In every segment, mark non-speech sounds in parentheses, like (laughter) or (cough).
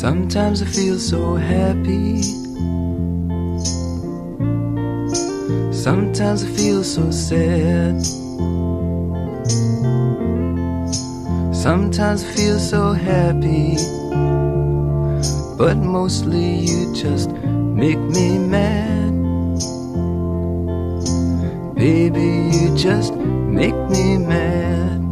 Sometimes I feel so happy. Sometimes I feel so sad. Sometimes I feel so happy. But mostly you just make me mad. Baby, you just make me mad.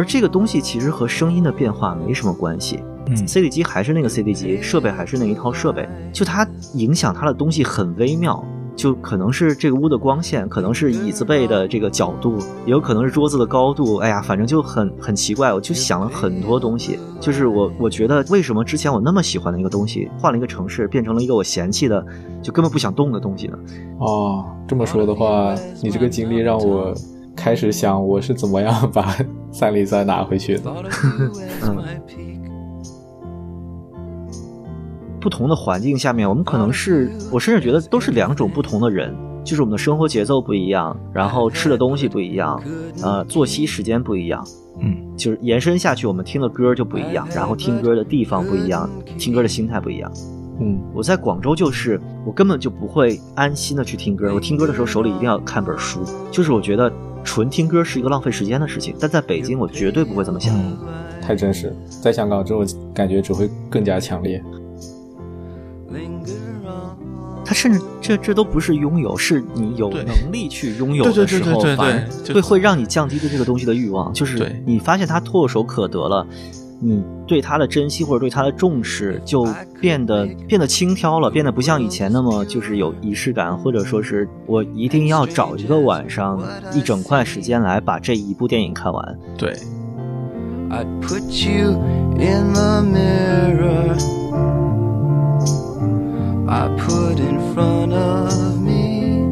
而这个东西其实和声音的变化没什么关系。嗯 CD 机还是那个 CD 机，设备还是那一套设备，就它影响它的东西很微妙。就可能是这个屋的光线，可能是椅子背的这个角度，也有可能是桌子的高度。哎呀，反正就很很奇怪。我就想了很多东西，就是我我觉得为什么之前我那么喜欢的一个东西，换了一个城市，变成了一个我嫌弃的，就根本不想动的东西呢？哦，这么说的话，你这个经历让我开始想我是怎么样把三零三拿回去的。Peak. (laughs) 不同的环境下面，我们可能是，我甚至觉得都是两种不同的人，就是我们的生活节奏不一样，然后吃的东西不一样，呃，作息时间不一样，嗯，就是延伸下去，我们听的歌就不一样，然后听歌的地方不一样，听歌的心态不一样。嗯，我在广州就是，我根本就不会安心的去听歌，我听歌的时候手里一定要看本书，就是我觉得纯听歌是一个浪费时间的事情，但在北京我绝对不会这么想。嗯，太真实，在香港这种感觉只会更加强烈。Linger on. 它甚至这这都不是拥有，是你有能力去拥有的时候，对对对反而会会让你降低对这个东西的欲望。就是你发现它唾手可得了，你对它的珍惜或者对它的重视就变得变得轻佻了，变得不像以前那么就是有仪式感，或者说是我一定要找一个晚上一整块时间来把这一部电影看完。对，I'd put you in the mirror. I put in front of me.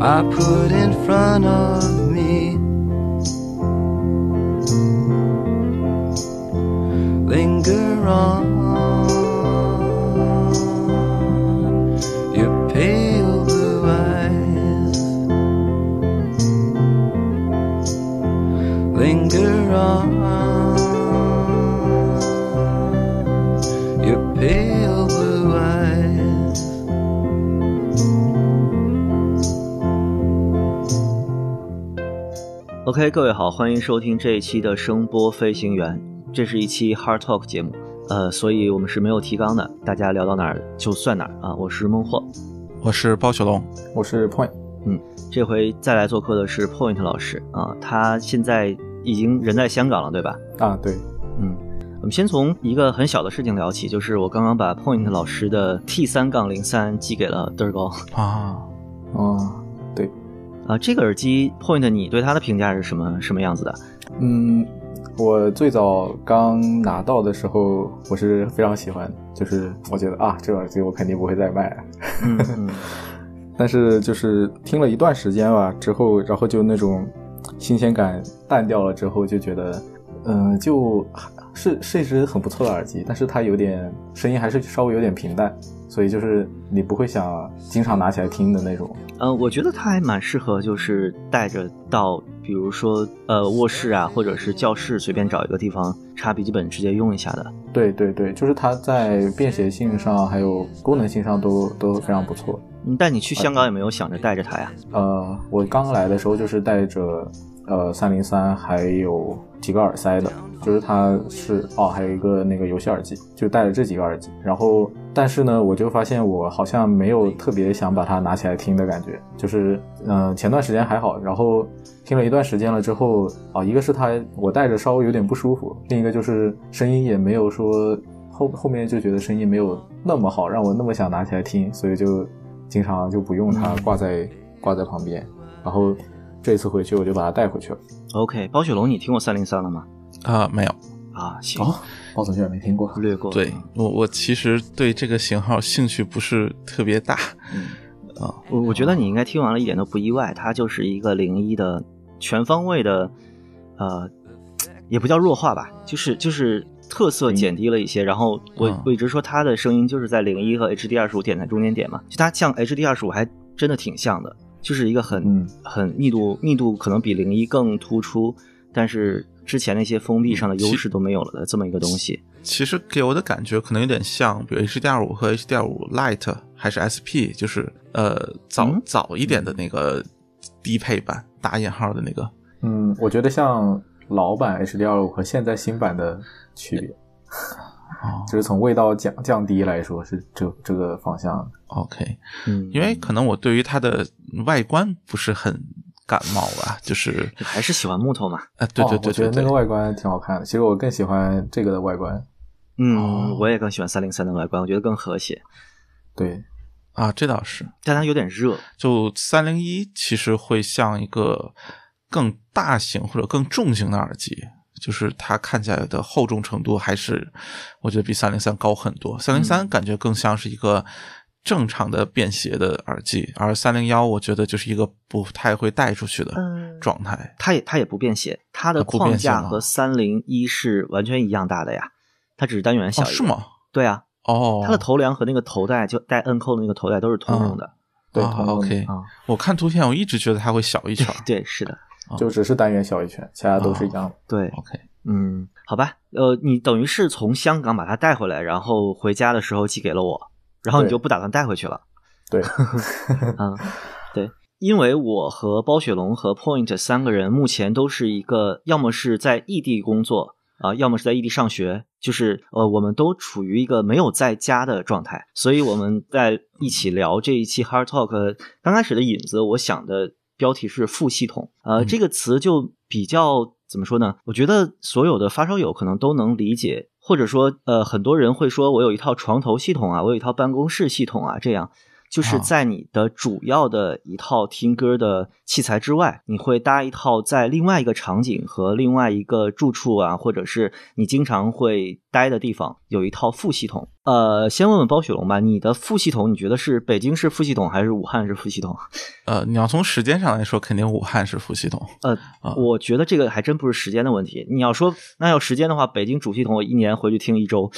I put in front of Linger on. Your pale blue eyes. linger on your pale blue eyes. OK，各位好，欢迎收听这一期的声波飞行员。 这是一期 Hard Talk 节目，呃，所以我们是没有提纲的，大家聊到哪儿就算哪儿啊。我是孟获，我是包小龙，我是 Point，嗯这回再来做客的是 Point 老师啊，他现在已经人在香港了，对吧？啊，对，嗯，我们先从一个很小的事情聊起，就是我刚刚把 Point 老师的 T 三杠零三寄给了嘚儿高啊，哦，对，啊。这个耳机 Point 你对它的评价是什么什么样子的？嗯，我最早刚拿到的时候，我是非常喜欢，就是我觉得啊，这个耳机我肯定不会再卖了。嗯嗯 (laughs) 但是就是听了一段时间吧之后，然后就那种新鲜感淡掉了之后，就觉得，嗯、就是是一只很不错的耳机，但是它有点声音还是稍微有点平淡，所以就是你不会想经常拿起来听的那种。嗯，我觉得它还蛮适合，就是带着到，比如说呃卧室啊，或者是教室，随便找一个地方插笔记本直接用一下的。对对对，就是它在便携性上还有功能性上都都非常不错。嗯，但你去香港有没有想着带着它呀？呃，我刚来的时候就是带着呃三零三，还有几个耳塞的，就是它是哦，还有一个那个游戏耳机，就带着这几个耳机。然后，但是呢，我就发现我好像没有特别想把它拿起来听的感觉，就是嗯、前段时间还好，然后听了一段时间了之后，啊、一个是它我戴着稍微有点不舒服，另一个就是声音也没有说后后面就觉得声音没有那么好，让我那么想拿起来听，所以就经常就不用它挂在、挂在旁边。然后这次回去我就把它带回去了。OK，包雪龙，你听过三零三了吗？啊，没有。啊，行，哦，包总居然没听过。略过。对我，我其实对这个型号兴趣不是特别大。啊，我我觉得你应该听完了一点都不意外，它就是一个零一的全方位的，呃，也不叫弱化吧，就是就是特色减低了一些。然后我嗯我一直说它的声音就是在零一和 HD 二十五点在中间点嘛，就它像 HD 二十五还真的挺像的。就是一个很、嗯很密度密度可能比零一更突出，但是之前那些封闭上的优势都没有了的这么一个东西。其实给我的感觉可能有点像，比如 HDR 五和 HDR 五 Lite 还是 SP，就是呃早、嗯早一点的那个低配版打引号的那个。嗯，我觉得像老版 HDR 五和现在新版的区别，哦就是从味道降降低来说是这这个方向。OK，嗯，因为可能我对于它的外观不是很感冒吧，就是还是喜欢木头嘛。啊，对对哦我觉得对对对，那个外观挺好看的。其实我更喜欢这个的外观。嗯，哦我也更喜欢三零三的外观，我觉得更和谐，对，啊，这倒是。但它有点热。就三零一其实会像一个更大型或者更重型的耳机，就是它看起来的厚重程度还是我觉得比三零三高很多。三零三感觉更像是一个正常的便携的耳机，而三零幺我觉得就是一个不太会带出去的嗯状态。它也它也不便携，它的框架和三零一是完全一样大的呀，它只是单元小。是？吗？对啊，哦，它的头梁和那个头带就带摁扣的那个头带都是通用的对，OK，啊。我看图片我一直觉得它会小一圈。(laughs) 对，是的，就只是单元小一圈，其他都是一样的。对，OK，嗯，好吧，呃，你等于是从香港把它带回来，然后回家的时候寄给了我，然后你就不打算带回去了。对，(laughs) (laughs) 嗯，对，因为我和包雪龙和 Point 三个人目前都是一个，要么是在异地工作啊、要么是在异地上学，就是呃，我们都处于一个没有在家的状态，所以我们在一起聊这一期 Hard Talk。刚开始的引子，我想的标题是副系统，呃，嗯这个词就比较怎么说呢？我觉得所有的发烧友可能都能理解，或者说，呃，很多人会说我有一套床头系统啊，我有一套办公室系统啊，这样。就是啊在你的主要的一套听歌的器材之外，你会搭一套在另外一个场景和另外一个住处啊，或者是你经常会待的地方有一套副系统。呃，先问问包雪龙吧，你的副系统你觉得是北京是副系统还是武汉是副系统？(laughs) 呃，你要从时间上来说，肯定武汉是副系统。呃，啊我觉得这个还真不是时间的问题。你要说那要时间的话，北京主系统我一年回去听一周，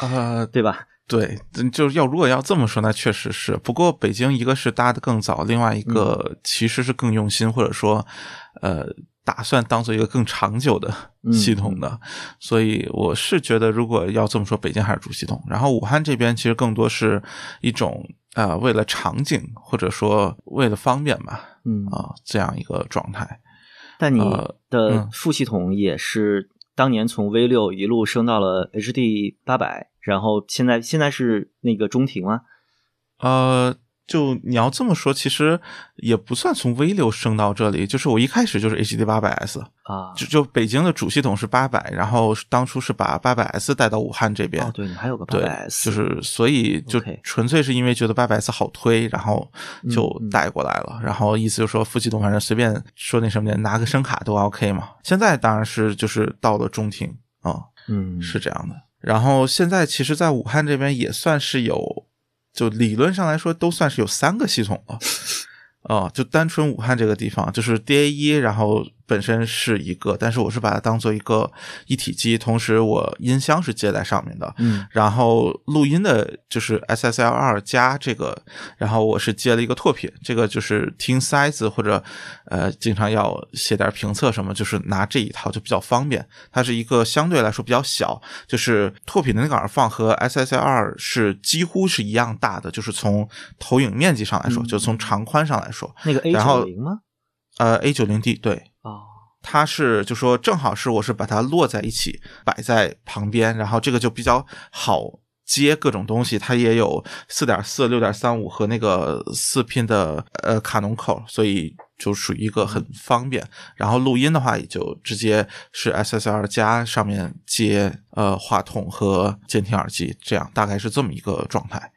呃，(laughs) 对吧？对，嗯就是要如果要这么说，那确实是。不过北京一个是搭的更早，另外一嗯个其实是更用心，或者说，呃，打算当做一个更长久的嗯系统的。所以我是觉得，如果要这么说，北京还是主系统。然后武汉这边其实更多是一种呃，为了场景或者说为了方便吧，嗯啊、这样一个状态。但你呃的嗯副系统也是当年从 V 六一路升到了 HD 八百，然后现在现在是那个中庭吗？呃，就你要这么说，其实也不算从 V 六升到这里，就是我一开始就是 HD 八百 S，啊，就就北京的主系统是八百，然后当初是把八百 S 带到武汉这边。哦，对你还有个八对百 S，就是所以就纯粹是因为觉得八百 S 好推，然后就带过来了。然后意思就是说副系统反正随便说那什么的，拿个声卡都 OK 嘛。现在当然是就是到了中庭啊、嗯是这样的。然后现在其实，在武汉这边也算是有，就理论上来说都算是有三个系统了。(laughs) 啊，就单纯武汉这个地方，就是 DA 一，然后本身是一个，但是我是把它当做一个一体机，同时我音箱是接在上面的，嗯然后录音的就是 SSL 二加这个，然后我是接了一个拓品，这个就是听塞子或者呃经常要写点评测什么，就是拿这一套就比较方便。它是一个相对来说比较小，就是拓品的那个耳放和 SSL 二是几乎是一样大的，就是从投影面积上来说，嗯就从长宽上来说，那个 A 九零吗？呃 A 九零 D 对，哦，它是就说正好是我是把它摞在一起摆在旁边，然后这个就比较好接各种东西。它也有四点四、六点三五和那个四拼的呃卡农口，所以就属于一个很方便。然后录音的话，也就直接是 SSR 加上面接呃话筒和监听耳机，这样大概是这么一个状态。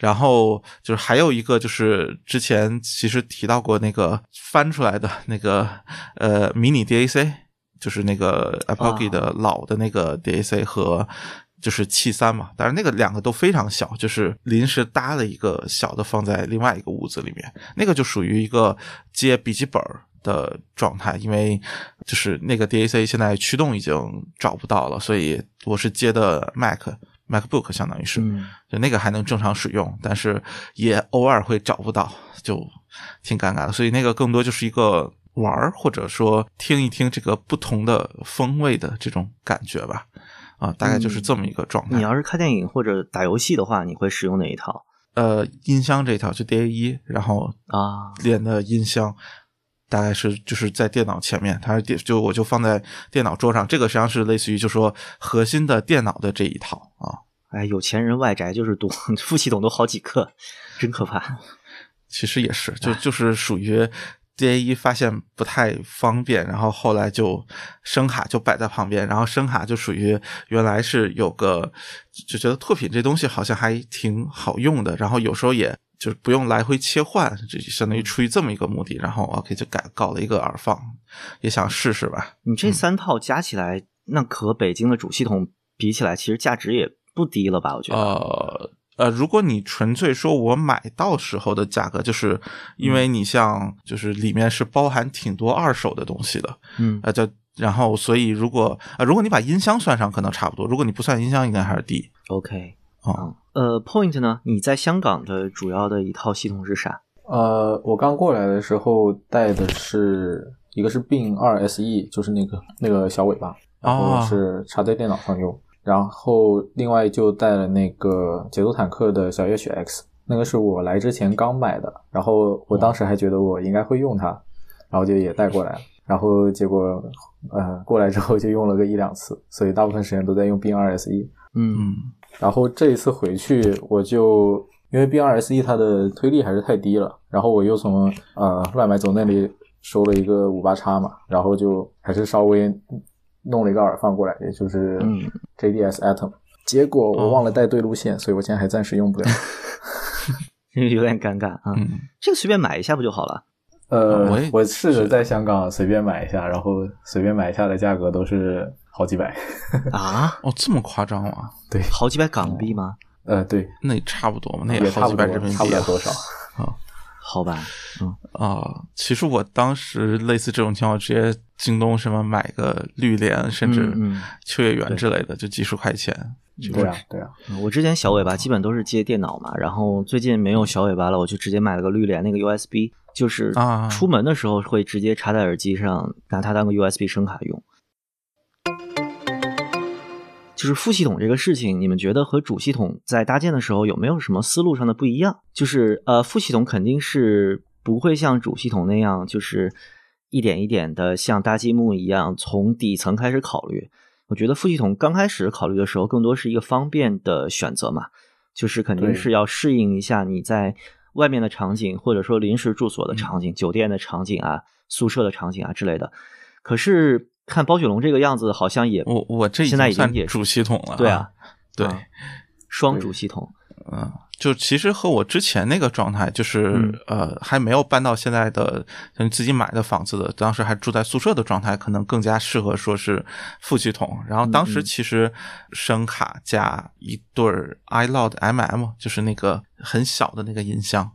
然后就是还有一个就是之前其实提到过那个翻出来的那个呃迷你 DAC，就是那个 Apogee 的老的那个 DAC 和就是七三嘛，但是那个两个都非常小，就是临时搭了一个小的放在另外一个屋子里面，那个就属于一个接笔记本儿的状态，因为就是那个 DAC 现在驱动已经找不到了，所以我是接的 Mac。MacBook，相当于是，嗯就那个还能正常使用，但是也偶尔会找不到，就挺尴尬的。所以那个更多就是一个玩儿，或者说听一听这个不同的风味的这种感觉吧。啊，大概就是这么一个状态。你要是看电影或者打游戏的话，你会使用哪一套呃，音箱这一套就 DA 一，然后啊？连的音箱大概是就是在电脑前面，它是电就我就放在电脑桌上，这个实际上是类似于就说核心的电脑的这一套啊。哎，有钱人外宅就是多，副系统都好几个，真可怕。其实也是，就就是属于 DA 一发现不太方便，然后后来就声卡就摆在旁边，然后声卡就属于原来是有个就觉得拓品这东西好像还挺好用的，然后有时候也就是不用来回切换，这就相当于出于这么一个目的，然后 OK 就改搞了一个耳放，也想试试吧。你这三套加起来，那和北京的主系统比起来，其实价值也不低了吧？我觉得。呃呃，如果你纯粹说我买到时候的价格，就是因为你像就是里面是包含挺多二手的东西的，嗯呃，就然后所以如果呃如果你把音箱算上，可能差不多；如果你不算音箱，应该还是低。，OK，哦嗯，呃，Point 呢？你在香港的主要的一套系统是啥？呃，我刚过来的时候带的是一个是 Bin 二 SE，就是那个那个小尾巴，然后哦是插在电脑上用。然后另外就带了那个节奏坦克的小夜曲 X，那个是我来之前刚买的，然后我当时还觉得我应该会用它，然后就也带过来了。然后结果呃过来之后就用了个一两次，所以大部分时间都在用 Bin 二 SE。嗯嗯然后这一次回去，我就因为 BRSE 它的推力还是太低了，然后我又从呃乱买走那里收了一个五八叉嘛，然后就还是稍微弄了一个耳放过来，也就是嗯 JDS Atom。结果我忘了带对路线，所以我现在还暂时用不了。(laughs) 有点尴尬啊。嗯，这个随便买一下不就好了？呃我试着在香港随便买一下，然后随便买一下的价格都是好几百。啊，(laughs) 哦，这么夸张吗？对，好几百港币吗？呃，对，那也差不多嘛，那也差不多好几百人民币啊差不了多少 (laughs) 啊。好吧，嗯啊、其实我当时类似这种情况，直接京东什么买个绿联，甚至嗯嗯秋叶原之类的，就几十块钱。就对啊，对啊。嗯我之前小尾巴基本都是接电脑嘛，然后最近没有小尾巴了，我就直接买了个绿联那个 USB，就是啊出门的时候会直接插在耳机上，拿它当个 USB 声卡用。就是副系统这个事情，你们觉得和主系统在搭建的时候有没有什么思路上的不一样？就是呃，副系统肯定是不会像主系统那样，就是一点一点的像搭积木一样从底层开始考虑。我觉得副系统刚开始考虑的时候，更多是一个方便的选择嘛，就是肯定是要适应一下你在外面的场景，或者说临时住所的场景、酒店的场景啊、宿舍的场景啊之类的。可是看包雪龙这个样子，好像也我我这现在已经也算主系统了。对啊，对，啊双主系统，嗯，就其实和我之前那个状态，就是、嗯呃，还没有搬到现在的像自己买的房子的，当时还住在宿舍的状态，可能更加适合说是副系统。然后当时其实声卡加一对儿 iLoud MM，就是那个很小的那个音箱，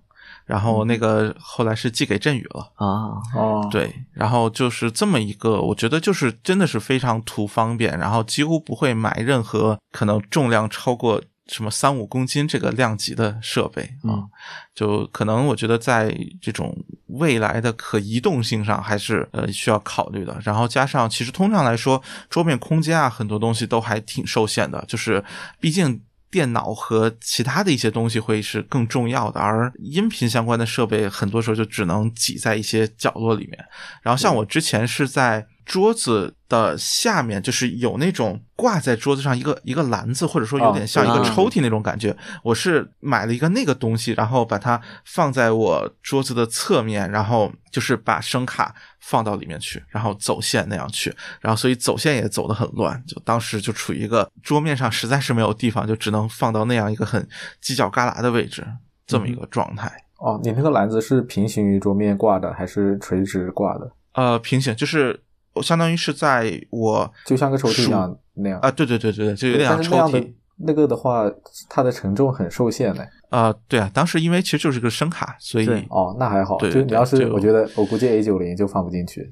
然后嗯那个后来是寄给振宇了。啊，哦，对，然后就是这么一个，我觉得就是真的是非常图方便，然后几乎不会买任何可能重量超过什么三五公斤这个量级的设备啊，嗯就可能我觉得在这种未来的可移动性上还是呃需要考虑的。然后加上其实通常来说，桌面空间啊很多东西都还挺受限的，就是毕竟。电脑和其他的一些东西会是更重要的，而音频相关的设备很多时候就只能挤在一些角落里面。然后像我之前是在桌子的下面，就是有那种挂在桌子上一个一个篮子，或者说有点像一个啊抽屉那种感觉。我是买了一个那个东西，然后把它放在我桌子的侧面，然后就是把声卡放到里面去，然后走线那样去，然后所以走线也走得很乱。就当时就处于一个桌面上实在是没有地方，就只能放到那样一个很犄角旮旯的位置，这么一个状态。哦，你那个篮子是平行于桌面挂的，还是垂直挂的？呃，平行就是我相当于是在我就像个抽屉一样那样啊，对对对对对，就有点像抽但是那样的屉。那个的话，它的承重很受限的。啊、对啊，当时因为其实就是个声卡，所以哦，那还好。对对就你要是我觉得我估计 A 九零就放不进去。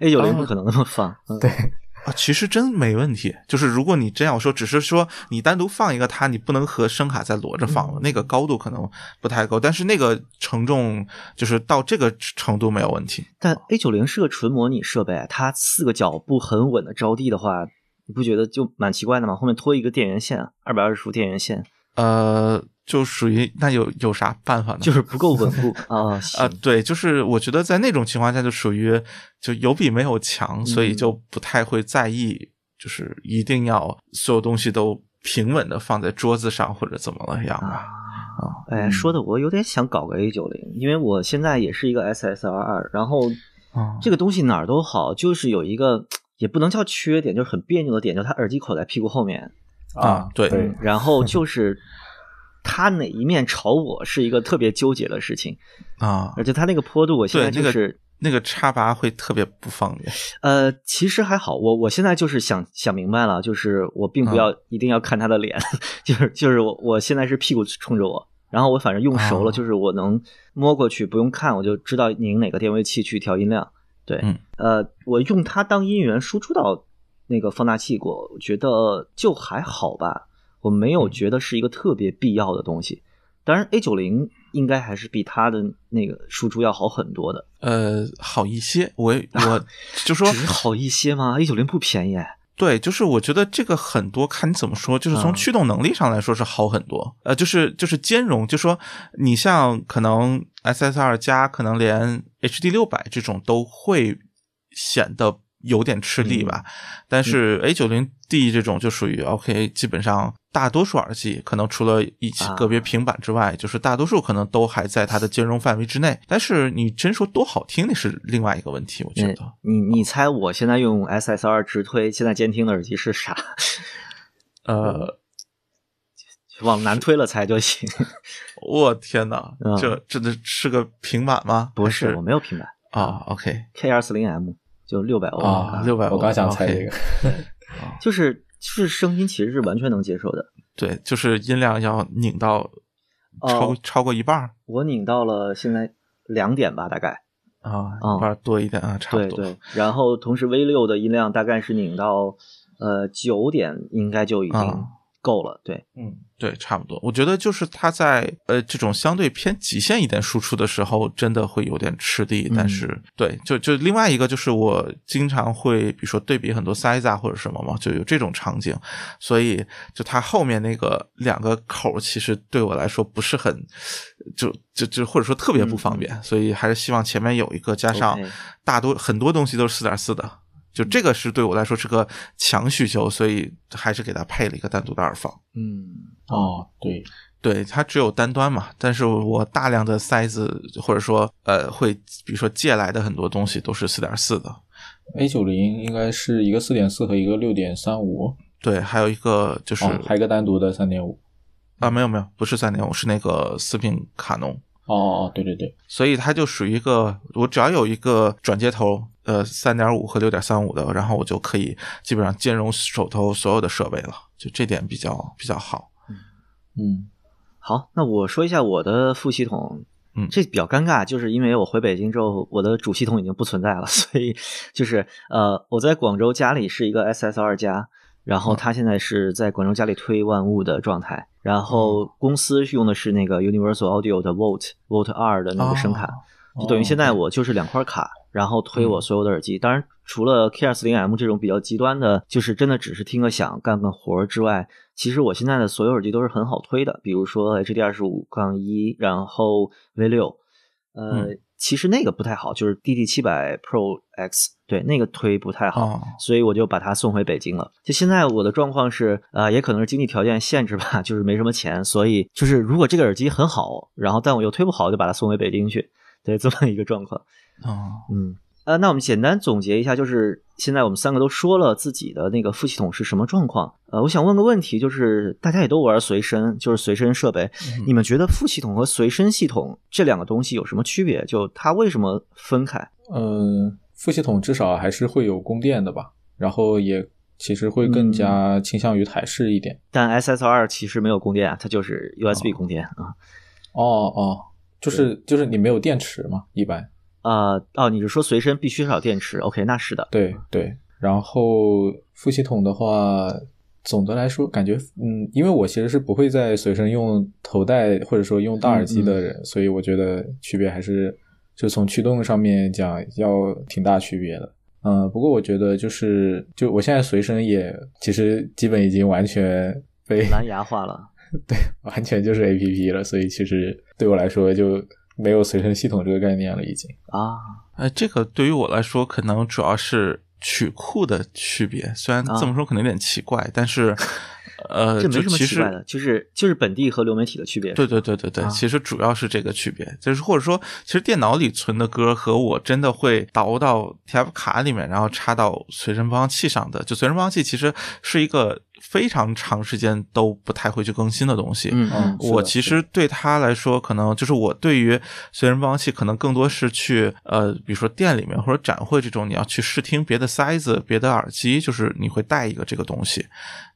A 九零啊不可能那么放，嗯对，啊，其实真没问题。就是如果你真要说，只是说你单独放一个它，你不能和声卡再摞着放了，那个高度可能不太够。但是那个承重就是到这个程度没有问题。但 A 九零是个纯模拟设备，它四个脚不很稳的着地的话，你不觉得就蛮奇怪的吗？后面拖一个电源线，二百二十伏电源线，呃，就属于那有有啥办法呢？就是不够稳固。(laughs) 啊。啊、行。对，就是我觉得在那种情况下，就属于就有比没有强，所以就不太会在意，就是一定要所有东西都平稳的放在桌子上或者怎么了样吧。哎，说的我有点想搞个 A 九零，因为我现在也是一个 SSR 二，然后啊。这个东西哪儿都好，就是有一个 (tsk) 也不能叫缺点，就是很别扭的点，就是它耳机口在屁股后面，啊对。对，然后就是它哪一面朝我是一个特别纠结的事情，啊，而且它那个坡度，我现在就是。那个插拔会特别不方便。呃，其实还好，我我现在就是想想明白了，就是我并不要、一定要看他的脸，(laughs) 就是就是我我现在是屁股冲着我，然后我反正用熟了，哦就是我能摸过去不用看，我就知道拧哪个电位器去调音量。对，嗯呃，我用它当音源输出到那个放大器过，我觉得就还好吧，我没有觉得是一个特别必要的东西。当然，A 九零应该还是比它的那个输出要好很多的，呃，好一些。我 (laughs) 我就说只好一些吗？A 九零不便宜哎。对，就是我觉得这个很多看你怎么说，就是从嗯驱动能力上来说是好很多。呃，就是就是兼容，就说你像可能 SSR 加，可能连 HD 六百这种都会显得有点吃力吧。但是 A 九零 D 这种就属于 OK，基本上大多数耳机可能除了一些啊个别平板之外，就是大多数可能都还在它的兼容范围之内。但是你真说多好听，那是另外一个问题，我觉得。你你猜我现在用 SSR 直推现在监听的耳机是啥？呃，(laughs) 往南推了猜就行。(laughs) 我天哪，嗯这真的是个平板吗？不还是，我没有平板啊，OK，K 二四零 M 就六百欧啊，六百欧我刚想猜这个，(laughs) 就是就是声音其实是完全能接受的。对，就是音量要拧到超、哦超过一半儿我拧到了现在两点吧，大概。啊，嗯一半儿多一点啊，差不多。对对，然后同时 V 六的音量大概是拧到呃九点，应该就已经啊够了。对，嗯，对，差不多。我觉得就是它在呃这种相对偏极限一点输出的时候，真的会有点吃力。但是对，就就另外一个就是我经常会比如说对比很多 size 啊或者什么嘛，就有这种场景，所以就它后面那个两个口儿其实对我来说不是很，就就就或者说特别不方便，所以还是希望前面有一个，加上大多很多东西都是四点四的。就这个是对我来说是个强需求，所以还是给它配了一个单独的耳放。嗯，哦，对，对，它只有单端嘛，但是我大量的塞子或者说呃会，比如说借来的很多东西都是四点四的，A 九零应该是一个四点四和一个六点三五，对，还有一个就是、哦，还有一个单独的三点五。啊没有没有，不是三点五，是那个四频卡农，哦哦哦，对对对，所以它就属于一个我只要有一个转接头，呃三点五和六点三五的，然后我就可以基本上兼容手头所有的设备了，就这点比较比较好。嗯，好，那我说一下我的副系统。嗯这比较尴尬，就是因为我回北京之后，我的主系统已经不存在了，(laughs) 所以就是呃，我在广州家里是一个 SSR 加，然后它现在是在广州家里推万物的状态，然后公司用的是那个 Universal Audio 的 Volt Volt 二的那个声卡，就等于现在我就是两块卡，然后推我所有的耳机。当然，除了 K 二四零 M 这种比较极端的，就是真的只是听个响、干个活儿之外，其实我现在的所有耳机都是很好推的，比如说 HD 二十五杠一，然后 V 六，呃，其实那个不太好，就是 DD 七百 Pro X，对，那个推不太好，哦所以我就把它送回北京了。就现在我的状况是，呃，也可能是经济条件限制吧，就是没什么钱，所以就是如果这个耳机很好，然后但我又推不好，就把它送回北京去，对，这么一个状况。哦，嗯，呃，那我们简单总结一下，就是现在我们三个都说了自己的那个副系统是什么状况。呃，我想问个问题，就是大家也都玩随身，就是随身设备，你们觉得副系统和随身系统这两个东西有什么区别？就它为什么分开？嗯，副系统至少还是会有供电的吧，然后也其实会更加倾向于台式一点。但 SSR 其实没有供电啊，它就是 USB 供电啊。哦哦，就是就是你没有电池嘛，一般。啊、哦，你是说随身必须少电池？OK，那是的。对对，然后副系统的话，总的来说感觉，嗯，因为我其实是不会在随身用头戴或者说用大耳机的人，所以我觉得区别还是就从驱动上面讲要挺大区别的。嗯，不过我觉得就是就我现在随身也其实基本已经完全被蓝牙化了。(laughs) 对，完全就是 A P P 了，所以其实对我来说就没有随身系统这个概念了，已经啊。呃，这个对于我来说，可能主要是曲库的区别。虽然这么说可能有点奇怪，但是，呃，这没什么奇怪的，就是就是本地和流媒体的区别。对对对对对，其实主要是这个区别，就是或者说，其实电脑里存的歌和我真的会导到 TF 卡里面，然后插到随身播放器上的，就随身播放器其实是一个。非常长时间都不太会去更新的东西，嗯嗯，我其实对他来说，可能就是我对于随身播放器，可能更多是去呃，比如说店里面或者展会这种，你要去试听别的塞子、别的耳机，就是你会带一个这个东西。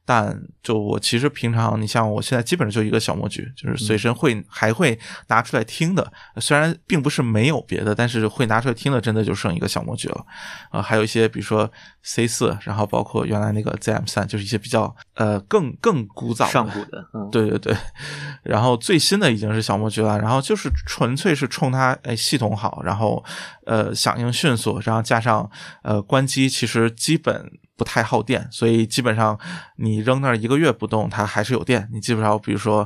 但就我其实平常，你像我现在基本上就一个小模具，就是随身会还会拿出来听的。虽然并不是没有别的，但是会拿出来听的，真的就剩一个小模具了。啊，还有一些比如说 C 四，然后包括原来那个 ZM 三，就是一些比较呃更更古早上古的，嗯，对对对。然后最新的已经是小模具了，然后就是纯粹是冲它哎系统好，然后呃响应迅速，然后加上呃关机，其实基本。不太耗电，所以基本上你扔那儿一个月不动，它还是有电。你基本上，比如说，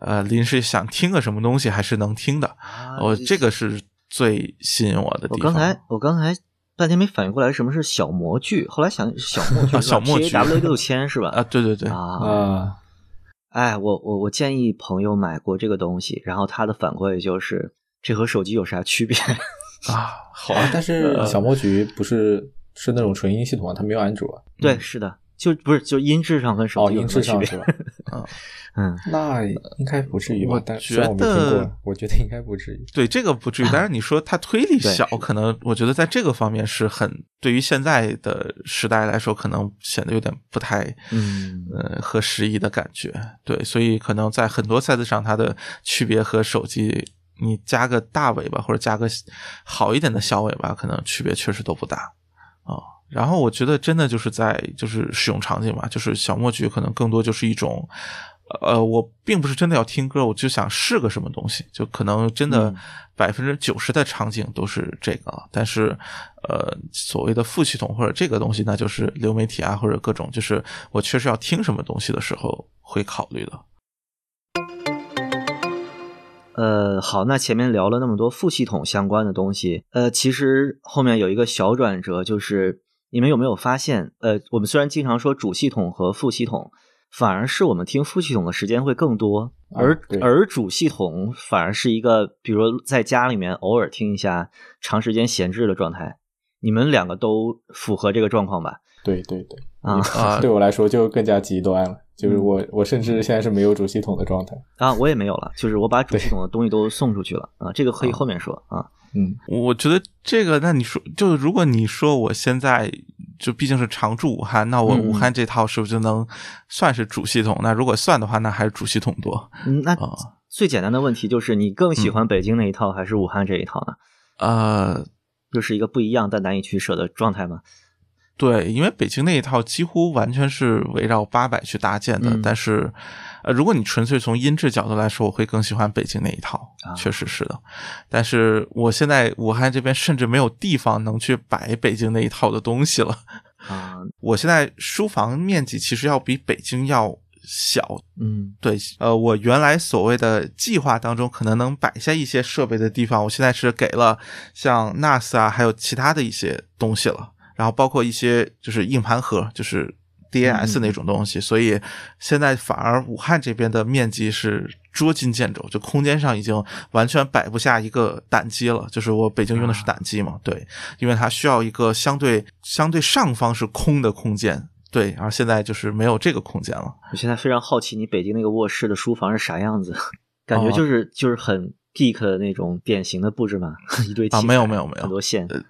呃，临时想听个什么东西，还是能听的。我这个是最吸引我的地方。我刚才我刚才半天没反应过来什么是小模具，后来想小模具，小模具 W 六千是吧？啊，对对对啊。哎，我我我建议朋友买过这个东西，然后他的反馈就是这和手机有啥区别 (laughs) 啊？好啊，(laughs) 但是小魔局不是。是那种纯音系统啊，它没有安卓。对，是的，就不是就音质上跟手机音质上是吧？(laughs) 嗯嗯，那应该不至于吧？但觉得我觉得应该不至于。对，这个不至于。但是你说它推力小，可能我觉得在这个方面是很对于现在的时代来说，可能显得有点不太嗯呃合时宜的感觉。对，所以可能在很多赛事上，它的区别和手机，你加个大尾巴或者加个好一点的小尾巴，可能区别确实都不大。啊，然后我觉得真的就是在就是使用场景嘛，就是小墨菊可能更多就是一种，呃，我并不是真的要听歌，我就想试个什么东西，就可能真的百分之九十的场景都是这个，但是呃，所谓的副系统或者这个东西，那就是流媒体啊或者各种，就是我确实要听什么东西的时候会考虑的。呃，好，那前面聊了那么多副系统相关的东西，呃，其实后面有一个小转折，就是你们有没有发现，呃，我们虽然经常说主系统和副系统，反而是我们听副系统的时间会更多，而而主系统反而是一个，比如在家里面偶尔听一下，长时间闲置的状态。你们两个都符合这个状况吧？对对对，啊，(laughs) 对我来说就更加极端了。就是我，我甚至现在是没有主系统的状态啊，我也没有了。就是我把主系统的东西都送出去了啊，这个可以后面说啊。嗯，我觉得这个，那你说，就如果你说我现在就毕竟是常驻武汉，那我武汉这套是不是就能算是主系统？那如果算的话，那还是主系统多。嗯，那最简单的问题就是，你更喜欢北京那一套还是武汉这一套呢？呃，就是一个不一样但难以取舍的状态吗？对，因为北京那一套几乎完全是围绕八百去搭建的，但是，呃，如果你纯粹从音质角度来说，我会更喜欢北京那一套，确实是的。但是我现在武汉这边甚至没有地方能去摆北京那一套的东西了啊！(laughs) 我现在书房面积其实要比北京要小，嗯，对，呃，我原来所谓的计划当中可能能摆下一些设备的地方，我现在是给了像 NAS 啊，还有其他的一些东西了。然后包括一些就是硬盘盒，就是 DAS 那种东西，所以现在反而武汉这边的面积是捉襟见肘，就空间上已经完全摆不下一个胆机了。就是我北京用的是胆机嘛，对，因为它需要一个相对相对上方是空的空间，对，然后现在就是没有这个空间了。我现在非常好奇你北京那个卧室的书房是啥样子，感觉就是就是很 geek 的那种典型的布置嘛，(laughs) 一堆啊，没有没有没有很多线。呃，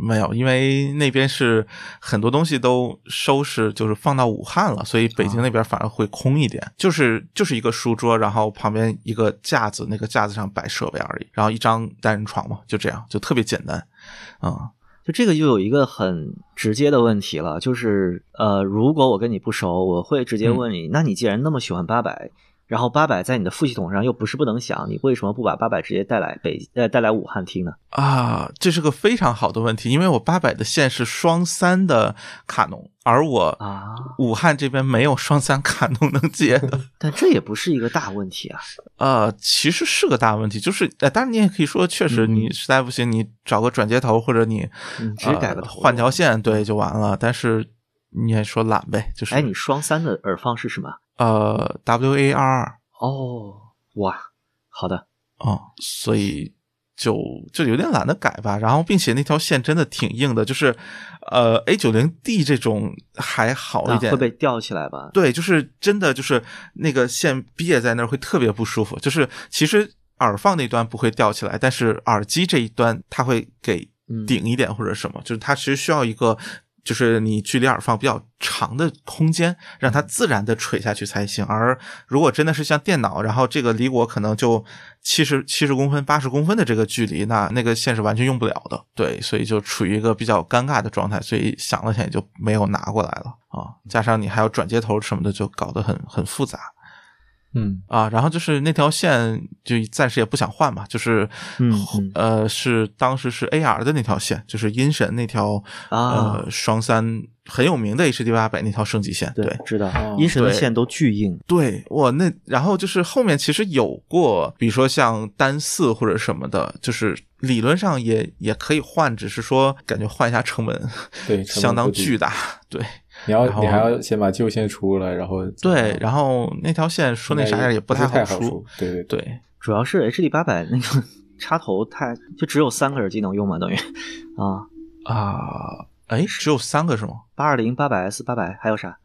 没有，因为那边是很多东西都收拾，就是放到武汉了，所以北京那边反而会空一点，就是就是一个书桌，然后旁边一个架子，那个架子上摆设备而已，然后一张单人床嘛，就这样，就特别简单，啊，就这个就有一个很直接的问题了，就是呃，如果我跟你不熟，我会直接嗯。问你，那你既然那么喜欢八百，然后八百在你的副系统上又不是不能响，你为什么不把八百直接带来北呃带来武汉听呢？啊，这是个非常好的问题，因为我八百的线是双三的卡农，而我啊，武汉这边没有双三卡农能接的。(laughs) 但这也不是一个大问题啊。(laughs) 呃，其实是个大问题，就是呃，当然你也可以说，确实嗯你实在不行，你找个转接头或者你嗯只改个呃换条线，对，就完了。但是你也说懒呗，就是哎，你双三的耳放是什么？呃 W A R 哦，哇，好的，哦，所以就就有点懒得改吧。然后，并且那条线真的挺硬的，就是呃 A 九零 D 这种还好一点，那会被吊起来吧？对，就是真的就是那个线憋在那儿会特别不舒服。就是其实耳放那端不会吊起来，但是耳机这一端它会给嗯顶一点或者什么，就是它其实需要一个。就是你距离耳放比较长的空间，让它自然的垂下去才行。而如果真的是像电脑，然后这个离我可能就七十七十公分、八十公分的这个距离，那那个线是完全用不了的。对，所以就处于一个比较尴尬的状态，所以想了想也就没有拿过来了啊。加上你还要转接头什么的，就搞得很很复杂嗯啊。然后就是那条线就暂时也不想换嘛，就是嗯嗯呃是当时是 AR 的那条线，就是音神那条啊呃双三很有名的 HD 八百那条升级线，对。知道哦，音神的线都巨硬，对我那，然后就是后面其实有过，比如说像单四或者什么的，就是理论上也也可以换，只是说感觉换一下成本对相当巨大。对你要你还要先把旧线出来，然后对，然后那条线说那啥样也不太太好出，对对对，对，主要是 HD 八百那个 (laughs) 插头太就只有三个耳机能用嘛，等于啊，啊，哎，只有三个是吗？八二零、八百 S、八百还有啥？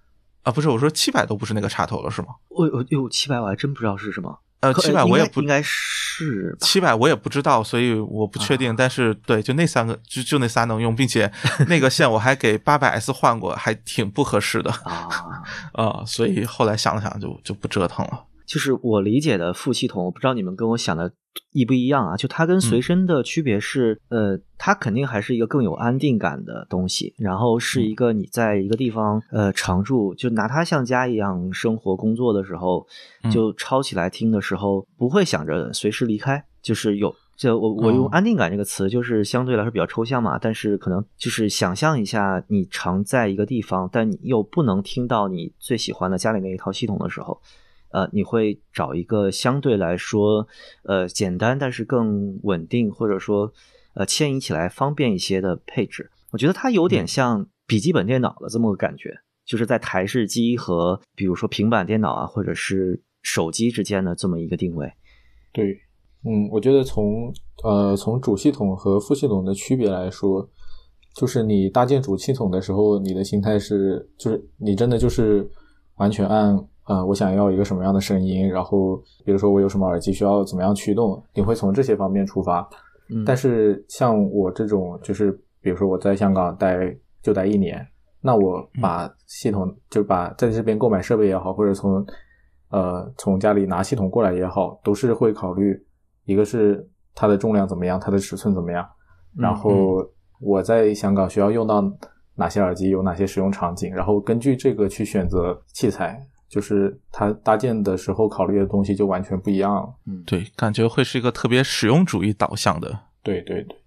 啊，不是，我说七百都不是那个插头了是吗？我我哟七百我还真不知道是什么，呃，可七百我也不应该是吧七百我也不知道，所以我不确定。但是对，就那三个，就就那仨能用，并且 (laughs) 那个线我还给八百 S 换过，还挺不合适的啊。(laughs) 啊、所以后来想了想就，就不折腾了。就是我理解的副系统，我不知道你们跟我想的一不一样啊？就它跟随身的区别是，呃，它肯定还是一个更有安定感的东西，然后是一个你在一个地方呃常住，就拿它像家一样生活工作的时候，嗯就抄起来听的时候，不会想着随时离开，就是有。就我我用哦安定感这个词，就是相对来说比较抽象嘛，但是可能就是想象一下，你常在一个地方，但你又不能听到你最喜欢的家里那一套系统的时候，呃，你会找一个相对来说呃简单但是更稳定，或者说呃牵引起来方便一些的配置。我觉得它有点像笔记本电脑的这么个感觉，就是在台式机和比如说平板电脑啊，或者是手机之间的这么一个定位。对，嗯，我觉得从呃从主系统和副系统的区别来说，就是你搭建主系统的时候，你的心态是，就是你真的就是完全按呃我想要一个什么样的声音，然后比如说我有什么耳机需要怎么样驱动，你会从这些方面出发。嗯，但是像我这种，就是比如说我在香港待就待一年，那我把系统、就把在这边购买设备也好，或者从呃从家里拿系统过来也好，都是会考虑一个是它的重量怎么样，它的尺寸怎么样，然后我在香港需要用到哪些耳机，有哪些使用场景，然后根据这个去选择器材。就是它搭建的时候考虑的东西就完全不一样了。嗯对，感觉会是一个特别实用主义导向的。对对对，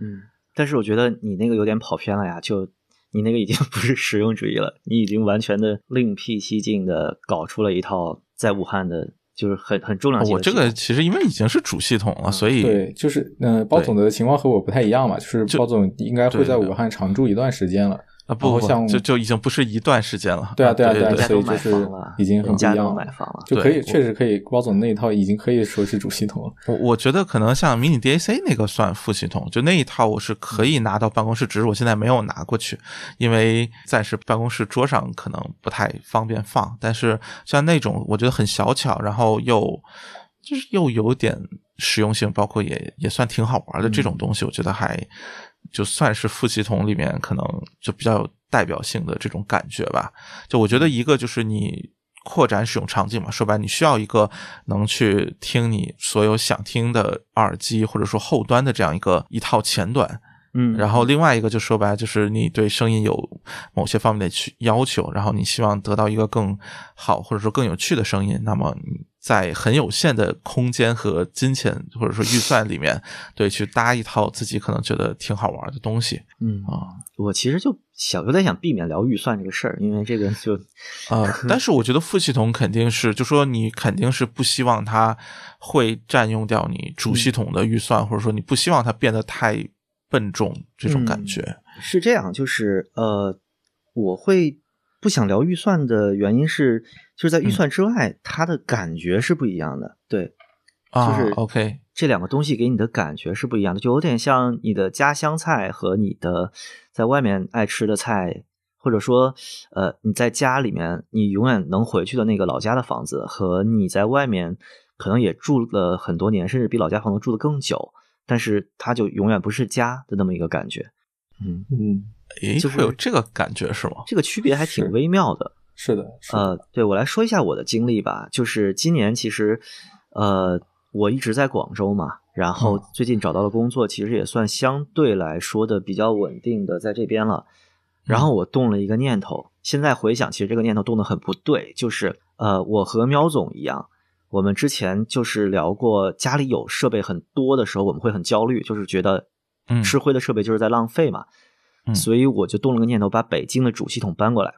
嗯，但是我觉得你那个有点跑偏了呀，就你那个已经不是实用主义了，你已经完全的另辟蹊径的搞出了一套在武汉的，就是很很重量级的我这个其实因为已经是主系统了，所以对，就是嗯、呃包总的情况和我不太一样嘛，就是包总应该会在武汉常住一段时间了。啊不不像就就已经不是一段时间了。对啊对啊对对啊人家都买所以就是房了，已经很一样了买房了，就可以确实可以，包总那一套已经可以说是主系统了。(laughs) 我我觉得可能像迷你 DAC 那个算副系统，就那一套我是可以拿到办公室，只是我现在没有拿过去，因为暂时办公室桌上可能不太方便放。但是像那种我觉得很小巧，然后又就是又有点实用性，包括也也算挺好玩的这种东西，我觉得还就算是副系统里面可能就比较有代表性的这种感觉吧。就我觉得一个就是你扩展使用场景嘛，说白，了，你需要一个能去听你所有想听的耳机，或者说后端的这样一个一套前端。嗯，然后另外一个就说白了，就是你对声音有某些方面的去要求，然后你希望得到一个更好或者说更有趣的声音，那么你在很有限的空间和金钱或者说预算里面，对，去搭一套自己可能觉得挺好玩的东西嗯啊我其实就想有点想避免聊预算这个事儿，因为这个就啊。但是我觉得副系统肯定是，就说你肯定是不希望它会占用掉你主系统的预算，或者说你不希望它变得太笨重这种感觉。是这样，就是呃，我会不想聊预算的原因是，就是在预算之外，它的感觉是不一样的。对，啊就是 OK 这两个东西给你的感觉是不一样的，就有点像你的家乡菜和你的在外面爱吃的菜，或者说呃你在家里面你永远能回去的那个老家的房子，和你在外面可能也住了很多年，甚至比老家房子住的更久，但是它就永远不是家的那么一个感觉。嗯，嗯，诶，就是会有这个感觉是吗？这个区别还挺微妙的。是的，是的，呃，对我来说一下我的经历吧，就是今年其实，呃，我一直在广州嘛，然后嗯最近找到了工作，其实也算相对来说的比较稳定的在这边了。然后我动了一个念头，现在回想，其实这个念头动的很不对，就是呃，我和喵总一样，我们之前就是聊过，家里有设备很多的时候，我们会很焦虑，就是觉得嗯吃灰的设备就是在浪费嘛。嗯所以我就动了个念头，把北京的主系统搬过来。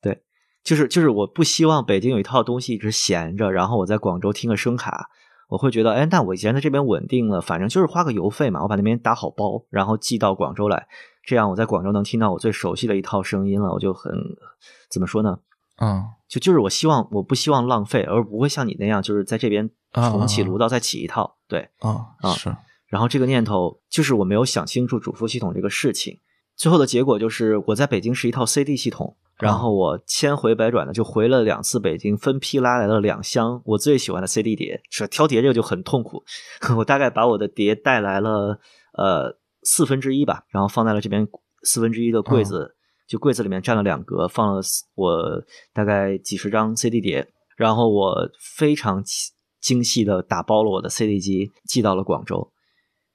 对，就是就是我不希望北京有一套东西一直闲着，然后我在广州听个声卡，我会觉得，哎，那我既然在这边稳定了，反正就是花个邮费嘛，我把那边打好包，然后寄到广州来，这样我在广州能听到我最熟悉的一套声音了，我就很怎么说呢？嗯就就是我希望我不希望浪费，而不会像你那样，就是在这边重启炉灶再起一套。对，啊啊是然后这个念头就是我没有想清楚主副系统这个事情，最后的结果就是我在北京是一套 CD 系统，然后我千回百转的就回了两次北京，分批拉来了两箱我最喜欢的 CD 碟。是挑碟这个就很痛苦，(laughs) 我大概把我的碟带来了呃四分之一吧，然后放在了这边四分之一的柜子，就柜子里面占了两格，放了我大概几十张 CD 碟，然后我非常精精细的打包了我的 CD 机，寄到了广州。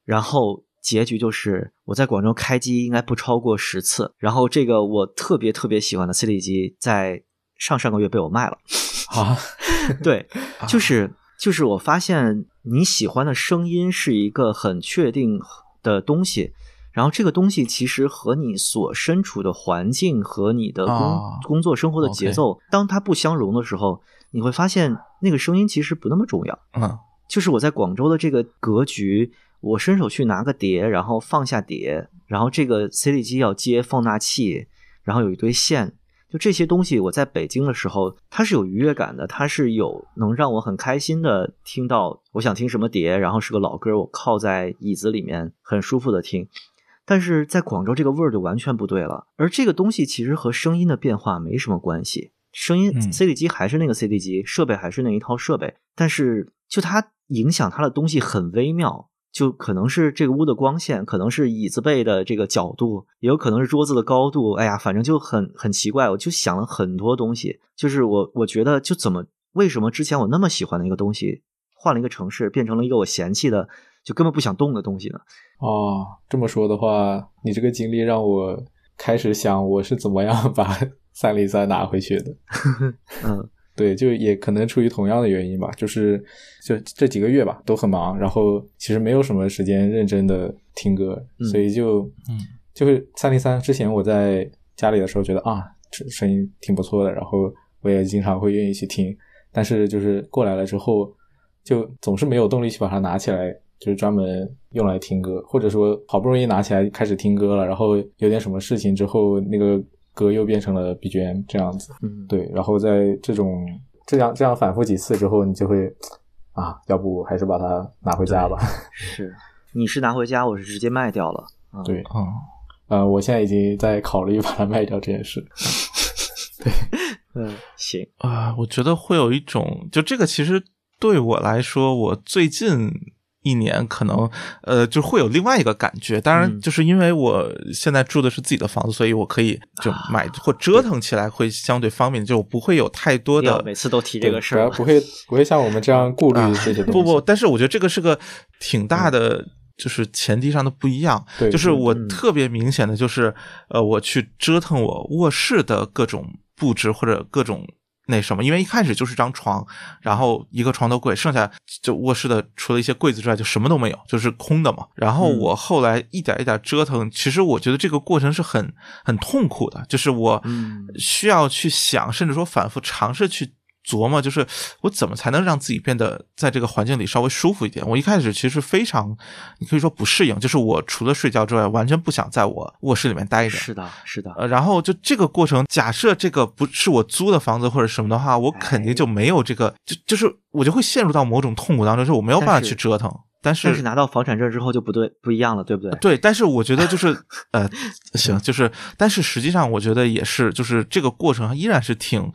然后结局就是我在广州开机应该不超过十次，然后这个我特别特别喜欢的 CD 机在上上个月被我卖了。啊，(laughs) 对，就是就是我发现你喜欢的声音是一个很确定的东西，然后这个东西其实和你所身处的环境和你的工、啊工作生活的节奏，当它不相容的时候，你会发现那个声音其实不那么重要。嗯就是我在广州的这个格局，我伸手去拿个碟，然后放下碟，然后这个 CD 机要接放大器，然后有一堆线，就这些东西，我在北京的时候，它是有愉悦感的，它是有能让我很开心的听到我想听什么碟，然后是个老歌，我靠在椅子里面很舒服的听。但是在广州这个味儿就完全不对了，而这个东西其实和声音的变化没什么关系，声音嗯 CD 机还是那个 CD 机，设备还是那一套设备，但是就它影响它的东西很微妙，就可能是这个屋的光线，可能是椅子背的这个角度，也有可能是桌子的高度，哎呀，反正就很很奇怪，我就想了很多东西，就是我我觉得就怎么为什么之前我那么喜欢的一个东西，换了一个城市，变成了一个我嫌弃的，就根本不想动的东西呢？哦，这么说的话，你这个经历让我开始想我是怎么样 (laughs) 把 (laughs) 三零三拿回去的。(laughs) 嗯对，就也可能出于同样的原因吧，就是就这几个月吧都很忙，然后其实没有什么时间认真的听歌，嗯所以就嗯就是三零三之前我在家里的时候觉得啊，这声音挺不错的，然后我也经常会愿意去听，但是就是过来了之后，就总是没有动力去把它拿起来，就是专门用来听歌，或者说好不容易拿起来开始听歌了，然后有点什么事情之后，那个歌又变成了 BGM 这样子。嗯，对，然后在这种这样这样反复几次之后，你就会啊，要不还是把它拿回家吧。是，你是拿回家，我是直接卖掉了。嗯、对，嗯呃，我现在已经在考虑把它卖掉这件事。(laughs) 对 (laughs) 嗯，行，啊、我觉得会有一种，就这个其实对我来说，我最近一年可能呃，就会有另外一个感觉。当然，嗯就是因为我现在住的是自己的房子，所以我可以就买或折腾起来会相对方便，就我不会有太多的每次都提这个事儿不会不会像我们这样顾虑这些东西。不不，但是我觉得这个是个挺大的就是前提上的不一样。对就是我嗯特别明显的就是，呃，我去折腾我卧室的各种布置或者各种。那什么，因为一开始就是张床，然后一个床头柜，剩下就卧室的除了一些柜子之外，就什么都没有，就是空的嘛。然后嗯我后来一点一点折腾，其实我觉得这个过程是很很痛苦的，就是我嗯需要去想，甚至说反复尝试去琢磨，就是我怎么才能让自己变得在这个环境里稍微舒服一点。我一开始其实非常，你可以说不适应，就是我除了睡觉之外，完全不想在我卧室里面待着。是的，是的，呃，然后就这个过程，假设这个不是我租的房子或者什么的话，我肯定就没有这个，就就是我就会陷入到某种痛苦当中，就是我没有办法去折腾。但是但是拿到房产证之后就不对不一样了，对不对？对，但是我觉得就是 (laughs) 呃，行，就是，但是实际上我觉得也是，就是这个过程依然是挺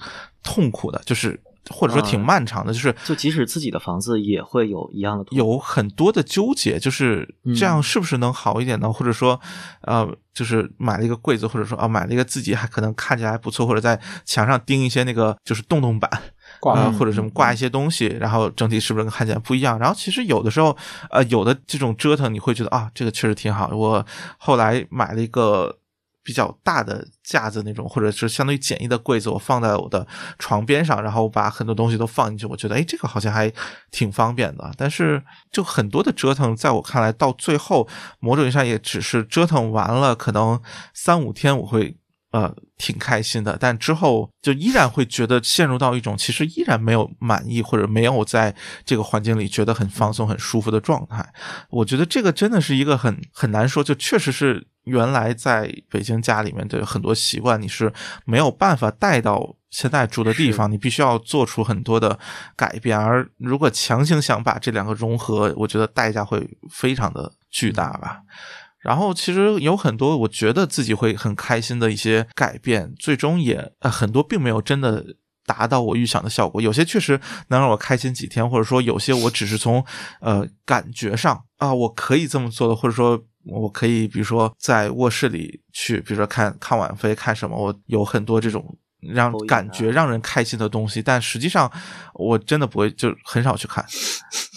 痛苦的，就是或者说挺啊漫长的，就是就即使自己的房子也会有一样的痛苦有很多的纠结，就是这样嗯是不是能好一点呢？或者说，呃，就是买了一个柜子，或者说啊，买了一个自己还可能看起来还不错，或者在墙上钉一些那个就是洞洞板，(laughs) 挂或者什么挂一些东西，然后整体是不是跟看起来不一样？然后其实有的时候，呃，有的这种折腾，你会觉得啊，这个确实挺好。我后来买了一个比较大的架子那种，或者是相当于简易的柜子，我放在我的床边上，然后把很多东西都放进去，我觉得哎，这个好像还挺方便的。但是就很多的折腾，在我看来，到最后某种意义上也只是折腾完了，可能三五天我会。呃，挺开心的，但之后就依然会觉得陷入到一种其实依然没有满意或者没有在这个环境里觉得很放松、很舒服的状态。我觉得这个真的是一个很很难说，就确实是原来在北京家里面的很多习惯，你是没有办法带到现在住的地方，你必须要做出很多的改变。而如果强行想把这两个融合，我觉得代价会非常的巨大吧。然后其实有很多我觉得自己会很开心的一些改变，最终也呃很多并没有真的达到我预想的效果。有些确实能让我开心几天，或者说有些我只是从呃感觉上啊我可以这么做的，或者说我可以比如说在卧室里去，比如说看看晚飞看什么，我有很多这种。让感觉啊让人开心的东西，但实际上我真的不会，就很少去看。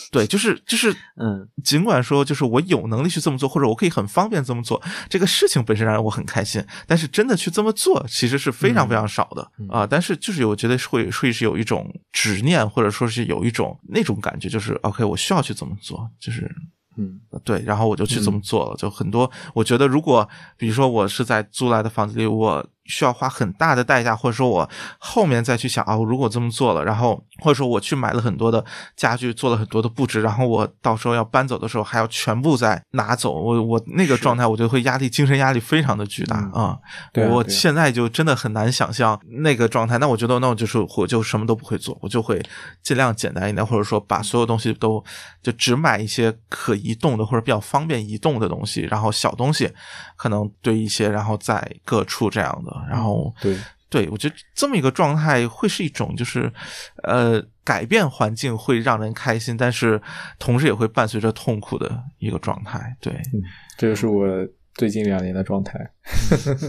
对，就是就是，(laughs) 嗯，尽管说就是我有能力去这么做，或者我可以很方便这么做，这个事情本身让我很开心，但是真的去这么做，其实是非常非常少的啊、但是就是我觉得是会会是有一种执念，或者说是有一种那种感觉，就是 OK，我需要去这么做，就是嗯，对，然后我就去这么做了。就很多，我觉得如果比如说我是在租来的房子里，我需要花很大的代价，或者说我后面再去想啊，我如果这么做了，然后或者说我去买了很多的家具，做了很多的布置，然后我到时候要搬走的时候还要全部再拿走，我我那个状态，我觉得会压力，精神压力非常的巨大嗯啊。我对啊对啊现在就真的很难想象那个状态。那我觉得，那我就是我就什么都不会做，我就会尽量简单一点，或者说把所有东西都就只买一些可移动的或者比较方便移动的东西，然后小东西可能堆一些，然后在各处这样的，然后对，对，我觉得这么一个状态会是一种，就是呃，改变环境会让人开心，但是同时也会伴随着痛苦的一个状态。对，这就是我最近两年的状态。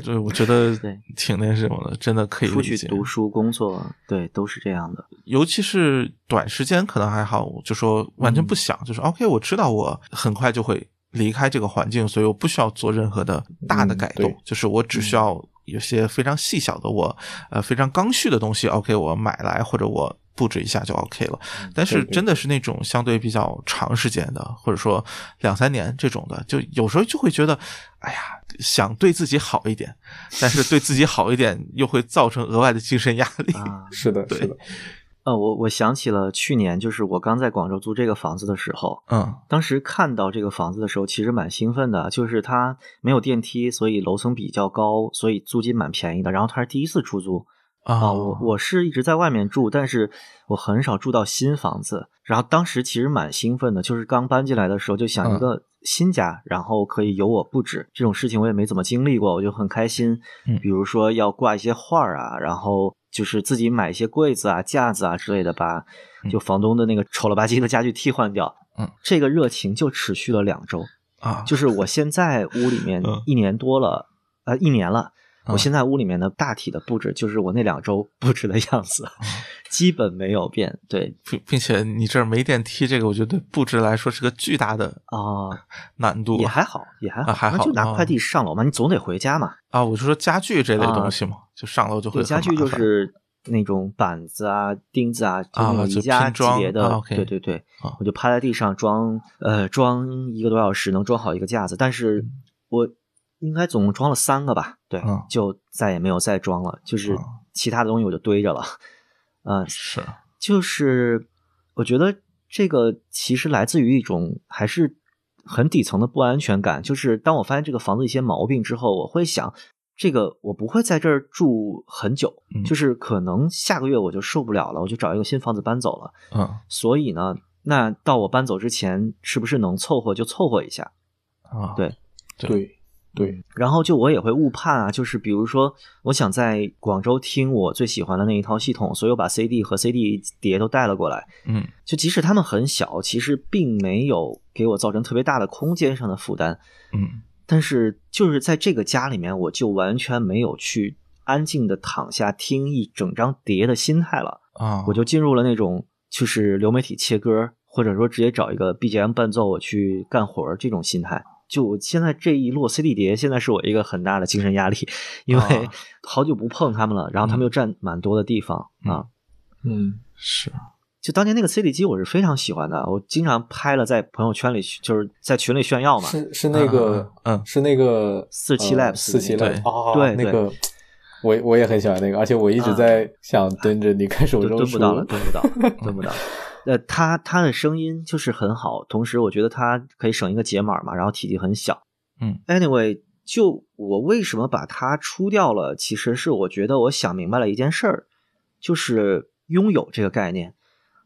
对，我觉得 (laughs) 挺那什么的，真的可以出去。读书、工作，对，都是这样的。尤其是短时间可能还好，就说完全不想，就是 OK，我知道我很快就会离开这个环境，所以我不需要做任何的大的嗯改动，对就是我只需要有些非常细小的我呃非常刚需的东西，OK，我买来或者我。布置一下就 OK 了，但是真的是那种相对比较长时间的，或者说两三年这种的，就有时候就会觉得，哎呀，想对自己好一点，但是对自己好一点又会造成额外的精神压力。啊，是的，(laughs) 对是的，呃，我我想起了去年，就是我刚在广州租这个房子的时候，嗯当时看到这个房子的时候，其实蛮兴奋的，就是它没有电梯，所以楼层比较高，所以租金蛮便宜的。然后它是第一次出租啊、我我是一直在外面住，但是我很少住到新房子。然后当时其实蛮兴奋的，就是刚搬进来的时候就想一个新家，然后可以由我布置这种事情，我也没怎么经历过，我就很开心。嗯比如说要挂一些画儿啊，然后就是自己买一些柜子啊、架子啊之类的，把就房东的那个丑了吧唧的家具替换掉。嗯，这个热情就持续了两周。啊，就是我现在屋里面嗯一年多了，呃，一年了。我现在屋里面的大体的布置就是我那两周布置的样子，(laughs) 基本没有变。对并并且你这儿没电梯，这个我觉得对布置来说是个巨大的啊、(laughs) 难度。也还好，也还好，啊还好啊就拿快递上楼嘛，你总得回家嘛。啊，我就说家具这类啊东西嘛，就上楼就会对，家具就是那种板子啊、钉子啊，就那种宜家级别的。对对对，啊我就趴在地上装，呃，装一个多小时能装好一个架子，但是我应该总共装了三个吧，对，嗯就再也没有再装了，就是啊其他的东西我就堆着了，呃，是。就是我觉得这个其实来自于一种还是很底层的不安全感，就是当我发现这个房子一些毛病之后，我会想，这个我不会在这儿住很久，嗯就是可能下个月我就受不了了，我就找一个新房子搬走了。嗯。所以呢，那到我搬走之前，是不是能凑合就凑合一下？啊，对对对，然后就我也会误判啊，就是比如说，我想在广州听我最喜欢的那一套系统，所以我把 CD 和 CD 碟都带了过来。嗯就即使它们很小，其实并没有给我造成特别大的空间上的负担，嗯但是就是在这个家里面，我就完全没有去安静的躺下听一整张碟的心态了，啊，我就进入了那种就是流媒体切歌，或者说直接找一个 BGM 伴奏我去干活儿这种心态。就我现在这一摞 CD 碟，现在是我一个很大的精神压力，因为啊 (laughs) 好久不碰他们了，然后他们又占蛮多的地方、嗯啊。嗯是就当年那个 CD 机，我是非常喜欢的，我经常拍了在朋友圈里，就是在群里炫耀嘛。是是那个嗯嗯是那个四七 Labs 四七 Labs 哦，对对那个我我也很喜欢那个，而且我一直啊在想蹲着你看手蹲中书蹲不到了，蹲不到了，(laughs) 蹲不到了。呃，他他的声音就是很好，同时我觉得他可以省一个解码嘛，然后体积很小。嗯，anyway，就我为什么把它出掉了，其实是我觉得我想明白了一件事儿，就是拥有这个概念，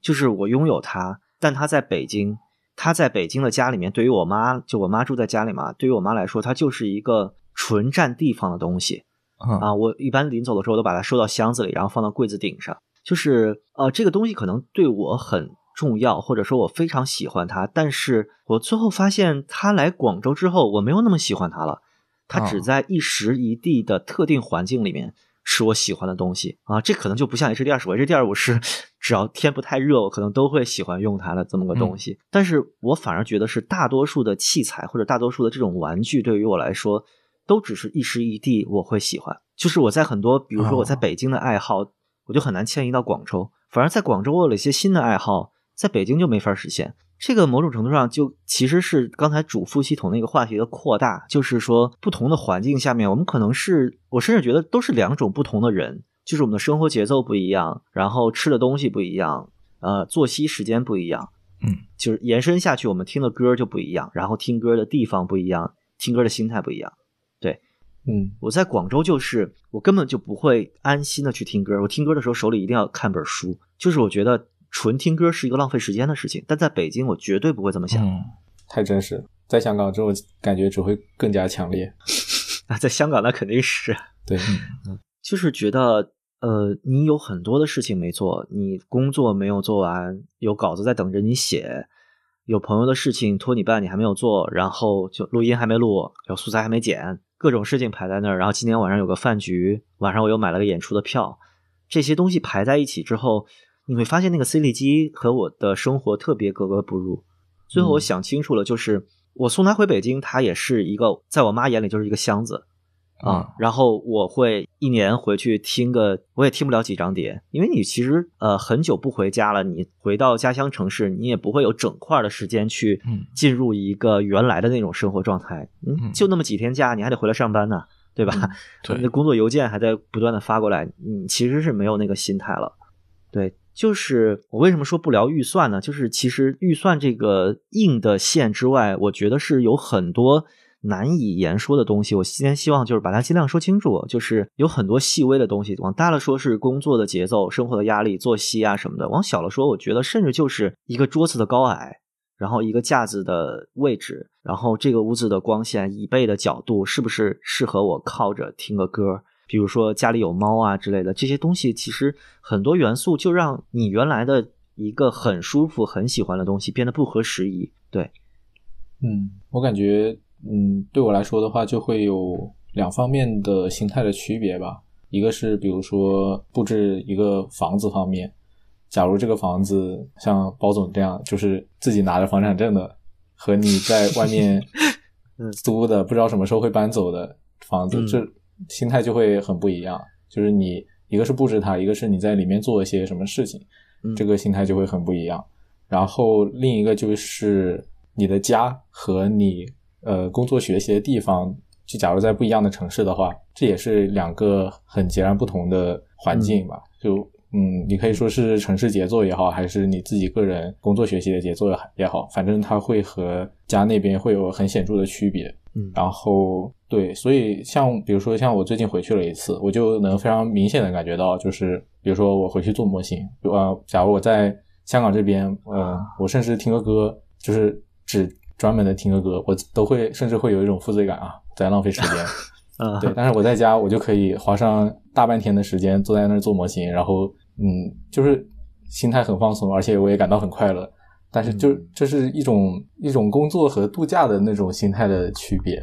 就是我拥有它，但它在北京，它在北京的家里面，对于我妈，就我妈住在家里嘛，对于我妈来说，它就是一个纯占地方的东西。嗯啊，我一般临走的时候都把它收到箱子里，然后放到柜子顶上。就是呃，这个东西可能对我很重要，或者说我非常喜欢它，但是我最后发现他来广州之后，我没有那么喜欢它了。它只哦在一时一地的特定环境里面是我喜欢的东西啊，这可能就不像 HD 二十五，HD 二十五是 (laughs) 只要天不太热，我可能都会喜欢用它的这么个东西。但是我反而觉得是大多数的器材或者大多数的这种玩具，对于我来说，都只是一时一地我会喜欢。就是我在很多，比如说我在哦北京的爱好，我就很难迁移到广州，反而在广州我有了一些新的爱好，在北京就没法实现。这个某种程度上就其实是刚才主副系统那个话题的扩大，就是说不同的环境下面，我们可能是我甚至觉得都是两种不同的人，就是我们的生活节奏不一样，然后吃的东西不一样，呃，作息时间不一样，嗯，就是延伸下去，我们听的歌就不一样，然后听歌的地方不一样，听歌的心态不一样。嗯我在广州就是我根本就不会安心的去听歌，我听歌的时候手里一定要看本书，就是我觉得纯听歌是一个浪费时间的事情，但在北京我绝对不会这么想。嗯太真实了，在香港之后感觉只会更加强烈。(laughs) 啊，在香港那肯定是，对，(laughs) 就是觉得呃，你有很多的事情没做，你工作没有做完，有稿子在等着你写，有朋友的事情托你办你还没有做，然后就录音还没录，有素材还没剪，各种事情排在那儿，然后今天晚上有个饭局，晚上我又买了个演出的票，这些东西排在一起之后，你会发现那个 CD 机和我的生活特别格格不入。最后我嗯想清楚了，就是我送他回北京，他也是一个在我妈眼里就是一个箱子。啊，然后我会一年回去听个，我也听不了几张碟，因为你其实呃很久不回家了，你回到家乡城市，你也不会有整块的时间去嗯进入一个原来的那种生活状态，嗯，嗯就那么几天假，你还得回来上班呢，对吧？对 (laughs) 你的工作邮件还在不断的发过来，你其实是没有那个心态了。对，就是我为什么说不聊预算呢？就是其实预算这个硬的线之外，我觉得是有很多难以言说的东西。我今天希望就是把它尽量说清楚，就是有很多细微的东西。往大了说是工作的节奏、生活的压力、作息啊什么的；往小了说，我觉得甚至就是一个桌子的高矮。然后一个架子的位置，然后这个屋子的光线、椅背的角度，是不是适合我靠着听个歌？比如说家里有猫啊之类的，这些东西其实很多元素就让你原来的一个很舒服、很喜欢的东西变得不合时宜。对，嗯，我感觉，嗯，对我来说的话，就会有两方面的心态的区别吧。一个是比如说布置一个房子方面，假如这个房子像包总这样，就是自己拿着房产证的，和你在外面 (laughs) 租的不知道什么时候会搬走的房子，这心态就会很不一样。就是你一个是布置它，一个是你在里面做一些什么事情，这个心态就会很不一样。然后另一个就是你的家和你呃工作学习的地方，就假如在不一样的城市的话，这也是两个很截然不同的环境吧。就嗯，你可以说是城市节奏也好，还是你自己个人工作学习的节奏也好，反正它会和家那边会有很显著的区别。嗯，然后对，所以像比如说像我最近回去了一次，我就能非常明显的感觉到，就是比如说我回去做模型，呃，假如我在香港这边，呃，我甚至听个歌，就是只专门的听个歌，我都会甚至会有一种负罪感啊，在浪费时间。嗯，(laughs) 对，但是我在家，我就可以花上大半天的时间坐在那儿做模型，然后嗯，就是心态很放松，而且我也感到很快乐。但是就这是一种一种工作和度假的那种心态的区别。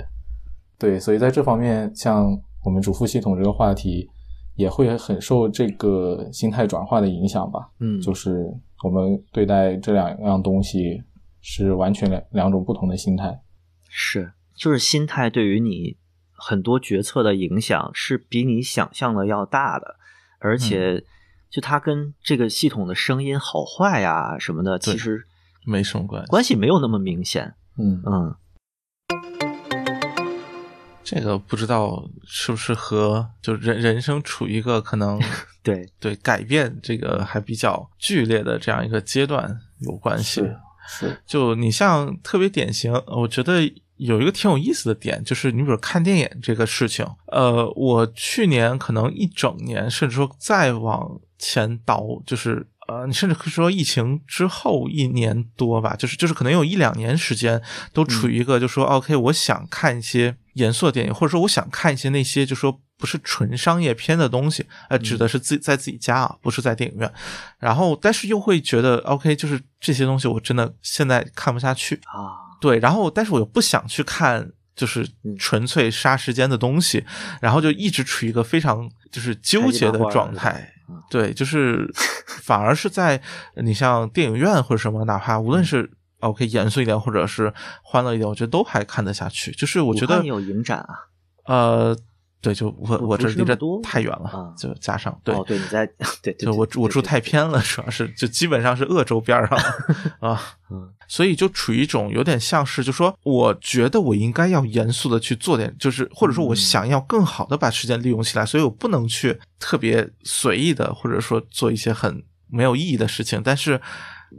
对，所以在这方面，像我们主副系统这个话题，也会很受这个心态转化的影响吧。嗯，就是我们对待这两样东西是完全两两种不同的心态。是，就是心态对于你很多决策的影响是比你想象的要大的，而且就它跟这个系统的声音好坏呀什么的，其实没什么关系，关系没有那么明显。嗯嗯，这个不知道是不是和就人人生处于一个可能 (laughs) 对对改变这个还比较剧烈的这样一个阶段有关系。是，就你像特别典型，我觉得有一个挺有意思的点，就是你比如看电影这个事情，呃，我去年可能一整年，甚至说再往前倒，就是呃，你甚至可以说疫情之后一年多吧，就是就是可能有一两年时间都处于一个，就说 OK，我想看一些严肃的电影，或者说我想看一些那些就说不是纯商业片的东西，呃，指的是自己在自己家啊，不是在电影院。然后，但是又会觉得 OK，就是这些东西我真的现在看不下去。啊，对，然后但是我又不想去看就是纯粹杀时间的东西，然后就一直处于一个非常就是纠结的状态。对，就是 (laughs) 反而是在你像电影院或者什么，哪怕无论是 OK 严肃一点，或者是欢乐一点，我觉得都还看得下去。就是我觉得有影展啊，呃，对，就我我这离着那么多太远了啊，就加上对哦，对，你在 (laughs) 对对，就我住我住太偏了，主要是就基本上是鄂州边儿上 (laughs) 啊，嗯，所以就处于一种有点像是，就说我觉得我应该要严肃的去做点，就是或者说我想要更好的把时间利用起来，所以我不能去特别随意的，或者说做一些很没有意义的事情，但是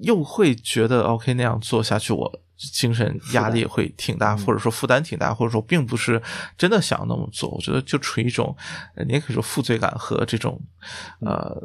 又会觉得 OK 那样做下去我。精神压力会挺大，或者说负担挺大，或者说并不是真的想那么做。我觉得就处于一种，呃你也可以说负罪感和这种呃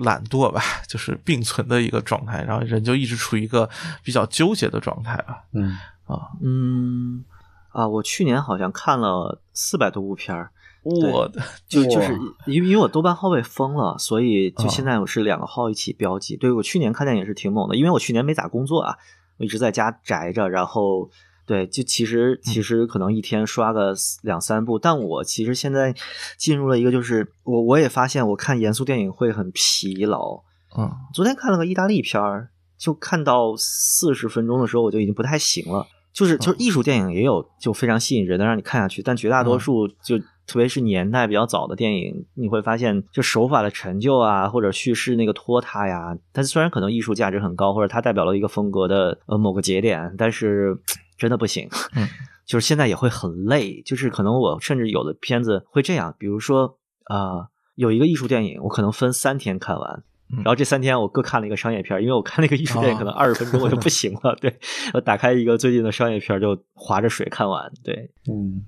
懒惰吧，(laughs) 就是并存的一个状态。然后人就一直处于一个比较纠结的状态吧。嗯啊，嗯啊，我去年好像看了四百多部片儿，对我的就就是因为因为我豆瓣号被封了，所以就啊现在我是两个号一起标记。对我去年看电影是挺猛的，因为我去年没咋工作啊，我一直在家宅着，然后对，就其实其实可能一天刷个两三部，但我其实现在进入了一个就是我我也发现我看严肃电影会很疲劳。嗯昨天看了个意大利片儿，就看到四十分钟的时候我就已经不太行了。就是就是艺术电影也有就非常吸引人的让你看下去，但绝大多数就特别是年代比较早的电影，你会发现就手法的陈旧啊，或者叙事那个拖沓呀。它虽然可能艺术价值很高，或者它代表了一个风格的呃某个节点，但是真的不行。嗯，(laughs) 就是现在也会很累，就是可能我甚至有的片子会这样，比如说呃有一个艺术电影，我可能分三天看完。嗯。然后这三天我各看了一个商业片，因为我看那个艺术电影可能二十分钟我就不行了，(laughs) 对我打开一个最近的商业片就划着水看完，对，嗯。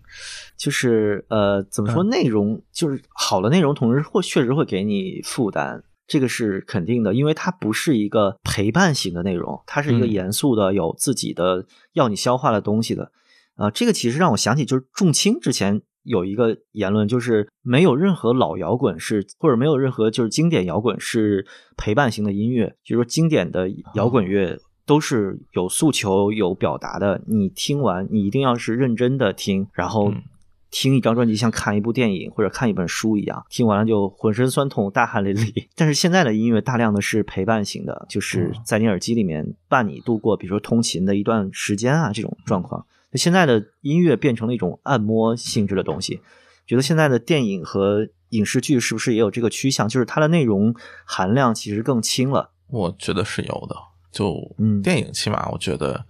就是呃怎么说嗯。内容就是好的内容，同时会确实会给你负担，这个是肯定的，因为它不是一个陪伴型的内容，它是一个嗯。严肃的、有自己的要你消化的东西的。呃，这个其实让我想起，就是仲青之前有一个言论，就是没有任何老摇滚是，或者没有任何就是经典摇滚是陪伴型的音乐，就是说经典的摇滚乐都是有诉求、有表达的。你听完，你一定要是认真的听，然后嗯听一张专辑像看一部电影或者看一本书一样，听完了就浑身酸痛、大汗淋漓。(laughs) 但是现在的音乐大量的是陪伴型的，就是在你耳机里面伴你度过，比如说通勤的一段时间啊这种状况。那现在的音乐变成了一种按摩性质的东西，觉得现在的电影和影视剧是不是也有这个趋向？就是它的内容含量其实更轻了。我觉得是有的，就嗯电影起码我觉得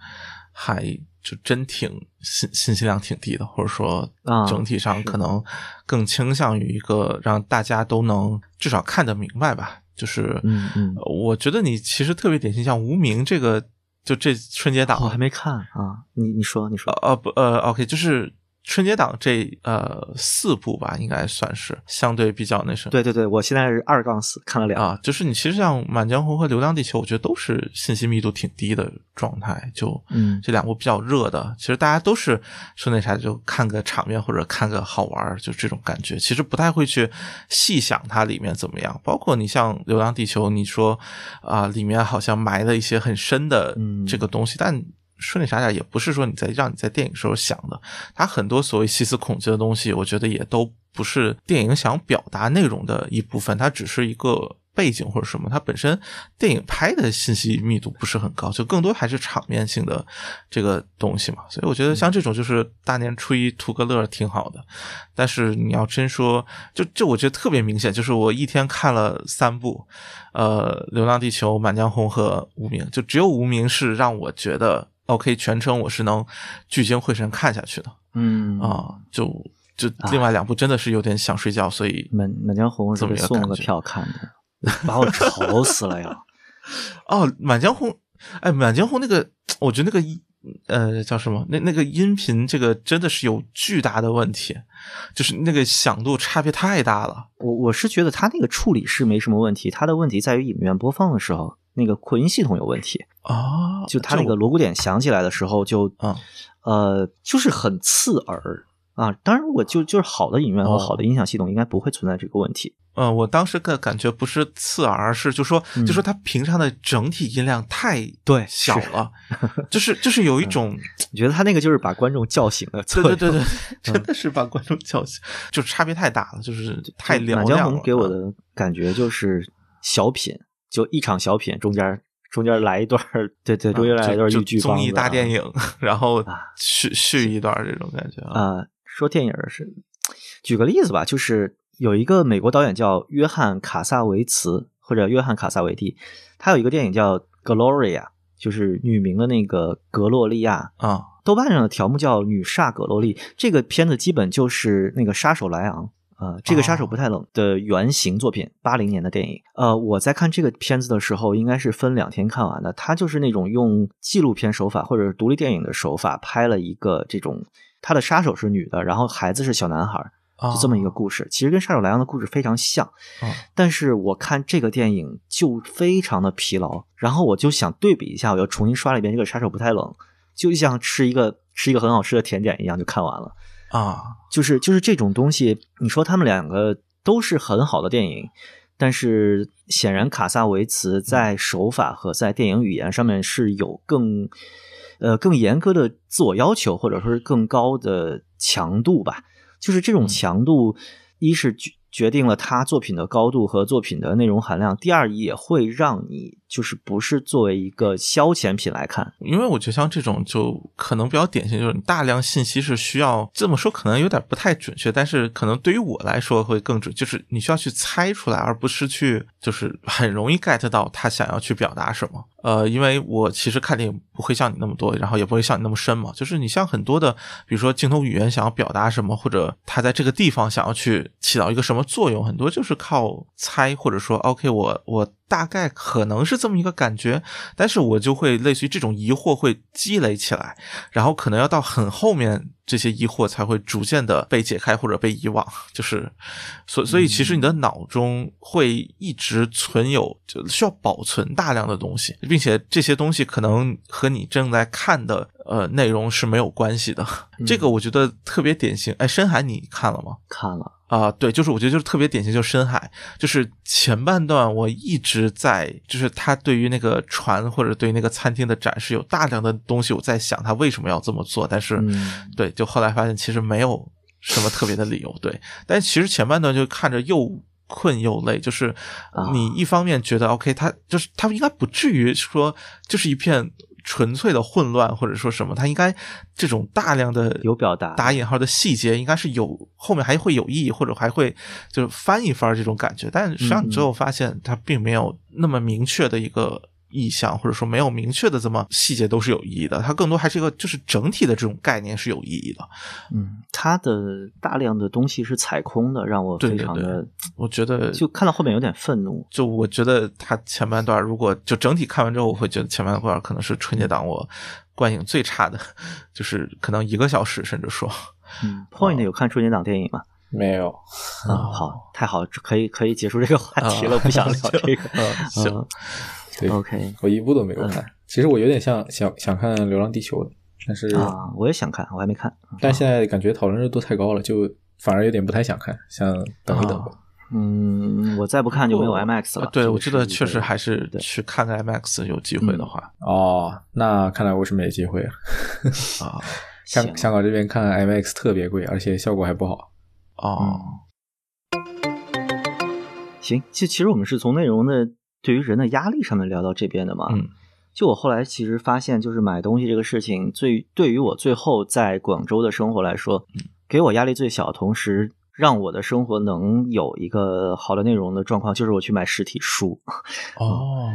还就真挺信信息量挺低的，或者说啊整体上可能更倾向于一个让大家都能至少看得明白吧。就是，嗯嗯呃我觉得你其实特别典型，像《无名》这个，就这春节档我还没看啊，你你说你说。啊呃不呃，OK，就是春节档这呃四部吧，应该算是相对比较那什么。对对对，我现在是二杠四，看了两啊，就是你其实像《满江红》和《流浪地球》，我觉得都是信息密度挺低的状态。就嗯这两部比较热的，其实大家都是说那啥，就看个场面或者看个好玩儿，就这种感觉。其实不太会去细想它里面怎么样。包括你像《流浪地球》，你说啊、里面好像埋了一些很深的嗯这个东西，但。说那啥点，也不是说你在让你在电影时候想的，它很多所谓细思恐极的东西，我觉得也都不是电影想表达内容的一部分，它只是一个背景或者什么。它本身电影拍的信息密度不是很高，就更多还是场面性的这个东西嘛。所以我觉得像这种就是大年初一图个乐挺好的。但是你要真说，就就我觉得特别明显，就是我一天看了三部，呃，《流浪地球》《满江红》和《无名》，就只有《无名》是让我觉得 OK，全程我是能聚精会神看下去的。嗯啊，就就另外两部真的是有点想睡觉，所以满满江红是这么被送了个票看的，把我愁死了呀！(laughs) 哦，《满江红》哎，《满江红》那个，我觉得那个音呃叫什么？那那个音频这个真的是有巨大的问题，就是那个响度差别太大了。我我是觉得他那个处理是没什么问题，他的问题在于影院播放的时候那个扩音系统有问题，啊，就他那个锣鼓点响起来的时候就啊呃就是很刺耳啊。当然，如果就就是好的影院和哦好的音响系统应该不会存在这个问题。呃，我当时的感觉不是刺耳，而是就说，嗯就说它平常的整体音量太对小是了，就是就是有一种，我觉得他那个就是把观众叫醒的。对对对 (laughs) 对，真的是把观众叫醒，就差别太大了，就是太亮了。江红给我啊的感觉就是小品，就一场小品中间中间来一段儿，(laughs) 对对，中间来一段豫剧就综艺大电影，然后啊续续一段这种感觉啊。啊、说电影是，举个例子吧，就是有一个美国导演叫约翰卡萨维茨或者约翰卡萨维蒂，他有一个电影叫《Gloria》，就是女名的那个格洛丽亚。啊豆瓣上的条目叫《女煞格洛丽》，这个片子基本就是那个杀手莱昂。呃，这个杀手不太冷的原型作品，八零年的电影。呃，我在看这个片子的时候，应该是分两天看完的。它就是那种用纪录片手法或者是独立电影的手法拍了一个这种，他的杀手是女的，然后孩子是小男孩，啊，就这么一个故事。其实跟杀手莱昂的故事非常像，啊但是我看这个电影就非常的疲劳，然后我就想对比一下，我又重新刷了一遍这个《杀手不太冷》，就像吃一个吃一个很好吃的甜点一样，就看完了。啊。就是就是这种东西，你说他们两个都是很好的电影，但是显然卡萨维茨在手法和在电影语言上面是有更呃更严格的自我要求，或者说是更高的强度吧。就是这种强度，一是决决定了他作品的高度和作品的内容含量，第二也会让你就是不是作为一个消遣品来看。因为我觉得像这种就可能比较典型，就是你大量信息是需要这么说，可能有点不太准确，但是可能对于我来说会更准，就是你需要去猜出来，而不是去就是很容易 get 到他想要去表达什么。呃，因为我其实看电影不会像你那么多，然后也不会像你那么深嘛，就是你像很多的，比如说镜头语言想要表达什么，或者他在这个地方想要去起到一个什么作用，很多就是靠猜，或者说 OK，我我大概可能是这么一个感觉，但是我就会类似于这种疑惑会积累起来，然后可能要到很后面，这些疑惑才会逐渐的被解开或者被遗忘，(laughs) 就是，所所以其实你的脑中会一直存有，就需要保存大量的东西，并且这些东西可能和你正在看的呃内容是没有关系的。这个我觉得特别典型。哎，深海你看了吗？看了，啊、对，就是我觉得就是特别典型，就是深海，就是前半段我一直在，就是他对于那个船或者对于那个餐厅的展示有大量的东西，我在想他为什么要这么做，但是、嗯对，就后来发现其实没有什么特别的理由，对。但其实前半段就看着又困又累，就是啊你一方面觉得 OK，他就是他应该不至于说就是一片纯粹的混乱，或者说什么，他应该这种大量的有表达打引号的细节，应该是有后面还会有意义，或者还会就是翻一番这种感觉。但实际上你最后发现，它并没有那么明确的一个。意向或者说没有明确的这么细节都是有意义的，它更多还是一个就是整体的这种概念是有意义的。嗯，它的大量的东西是踩空的，让我对对对非常的，我觉得就看到后面有点愤怒。就我觉得它前半段如果就整体看完之后，我会觉得前半段可能是春节档我观影最差的，(laughs) 就是可能一个小时甚至说。嗯，Point 有看春节档电影吗？没有，啊，好，太好，可以可以结束这个话题了，不想聊 (laughs) 这个。嗯行嗯对 OK 我一部都没有看。其实我有点像想想看《流浪地球》的，但是、啊，我也想看，我还没看。但现在感觉讨论热度太高了，就反而有点不太想看，想等一等吧。嗯，我再不看就没有 IMAX 了。呃对，我记得确实还是对去看看 IMAX 有机会的话哦，那看来我是没机会了。(laughs) 啊行香香港这边看 IMAX 特别贵，而且效果还不好。哦，行，其其实我们是从内容的对于人的压力上面聊到这边的嘛。嗯，就我后来其实发现，就是买东西这个事情，最对于我最后在广州的生活来说，给我压力最小，同时让我的生活能有一个好的内容的状况，就是我去买实体书。(laughs) 哦，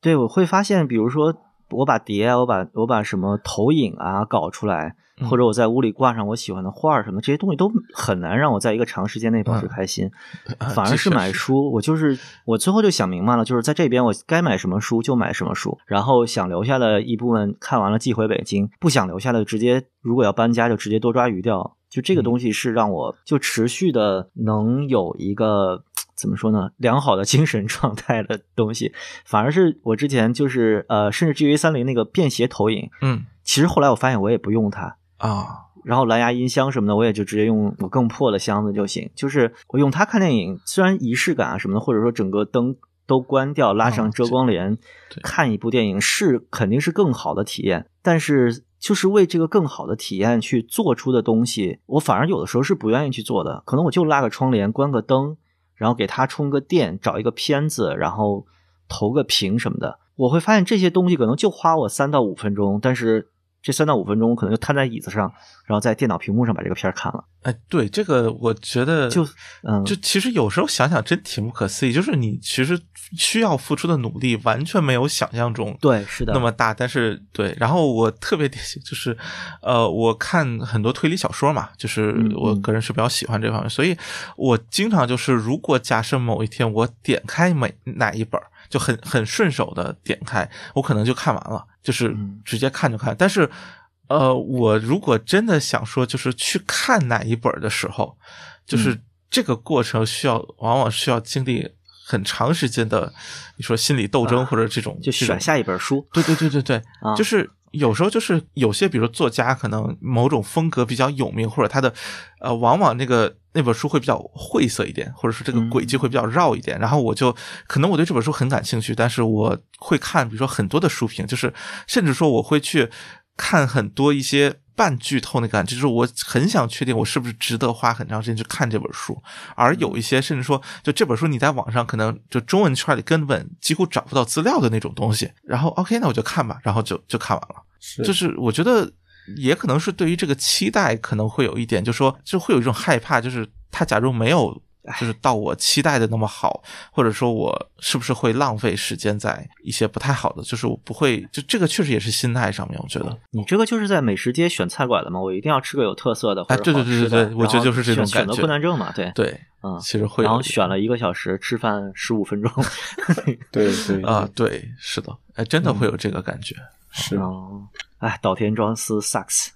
对，我会发现，比如说我把碟啊，我把我把什么投影啊搞出来，嗯或者我在屋里挂上我喜欢的画儿什么，这些东西都很难让我在一个长时间内保持嗯开心。啊反而是买书，我就是我最后就想明白了，就是在这边我该买什么书就买什么书，然后想留下的一部分看完了寄回北京，不想留下的直接如果要搬家就直接多抓鱼钓。就这个东西是让我就持续的能有一个怎么说呢良好的精神状态的东西，反而是我之前就是呃，甚至 G V 三零那个便携投影，嗯。其实后来我发现我也不用它，啊。然后蓝牙音箱什么的，我也就直接用我更破的箱子就行。就是我用它看电影，虽然仪式感啊什么的，或者说整个灯都关掉，拉上遮光帘，看一部电影是肯定是更好的体验。但是就是为这个更好的体验去做出的东西，我反而有的时候是不愿意去做的。可能我就拉个窗帘，关个灯，然后给它充个电，找一个片子，然后投个屏什么的。我会发现这些东西可能就花我三到五分钟，但是这三到五分钟我可能就瘫在椅子上，然后在电脑屏幕上把这个片儿看了。哎，对这个，我觉得就嗯就其实有时候想想真挺不可思议，就是你其实需要付出的努力完全没有想象中对，是的，那么大，但是对，然后我特别典型就是，呃，我看很多推理小说嘛，就是我个人是比较喜欢这方面，所以我经常就是，如果假设某一天我点开每哪一本，就很很顺手的点开，我可能就看完了，就是嗯直接看就看。但是，呃，我如果真的想说，就是去看哪一本的时候，就是嗯这个过程需要，往往需要经历很长时间的，你说心理斗争或者这种，就选下一本书。对对对对对，啊就是有时候就是有些，比如作家可能某种风格比较有名，或者他的呃，往往那个那本书会比较晦涩一点，或者是这个轨迹会比较绕一点。然后我就可能我对这本书很感兴趣，但是我会看，比如说很多的书评，就是甚至说我会去看很多一些。半剧透那感觉，就是我很想确定我是不是值得花很长时间去看这本书，而有一些甚至说，就这本书你在网上可能就中文圈里根本几乎找不到资料的那种东西，然后 OK，那我就看吧，然后就就看完了。是就是我觉得也可能是对于这个期待可能会有一点，就说就会有一种害怕，就是他假如没有。就是到我期待的那么好，或者说我是不是会浪费时间在一些不太好的？就是我不会，就这个确实也是心态上面，我觉得。你这个就是在美食街选菜馆的嘛，我一定要吃个有特色的或者哎对对对对对我觉得就是这种选选择困难症嘛，对，对，嗯，其实会然后选了一个小时，吃饭十五分钟，(laughs) (laughs) 对对啊，对，是的，哎，真的会有这个感觉。是哦，哎，岛田庄司 sucks，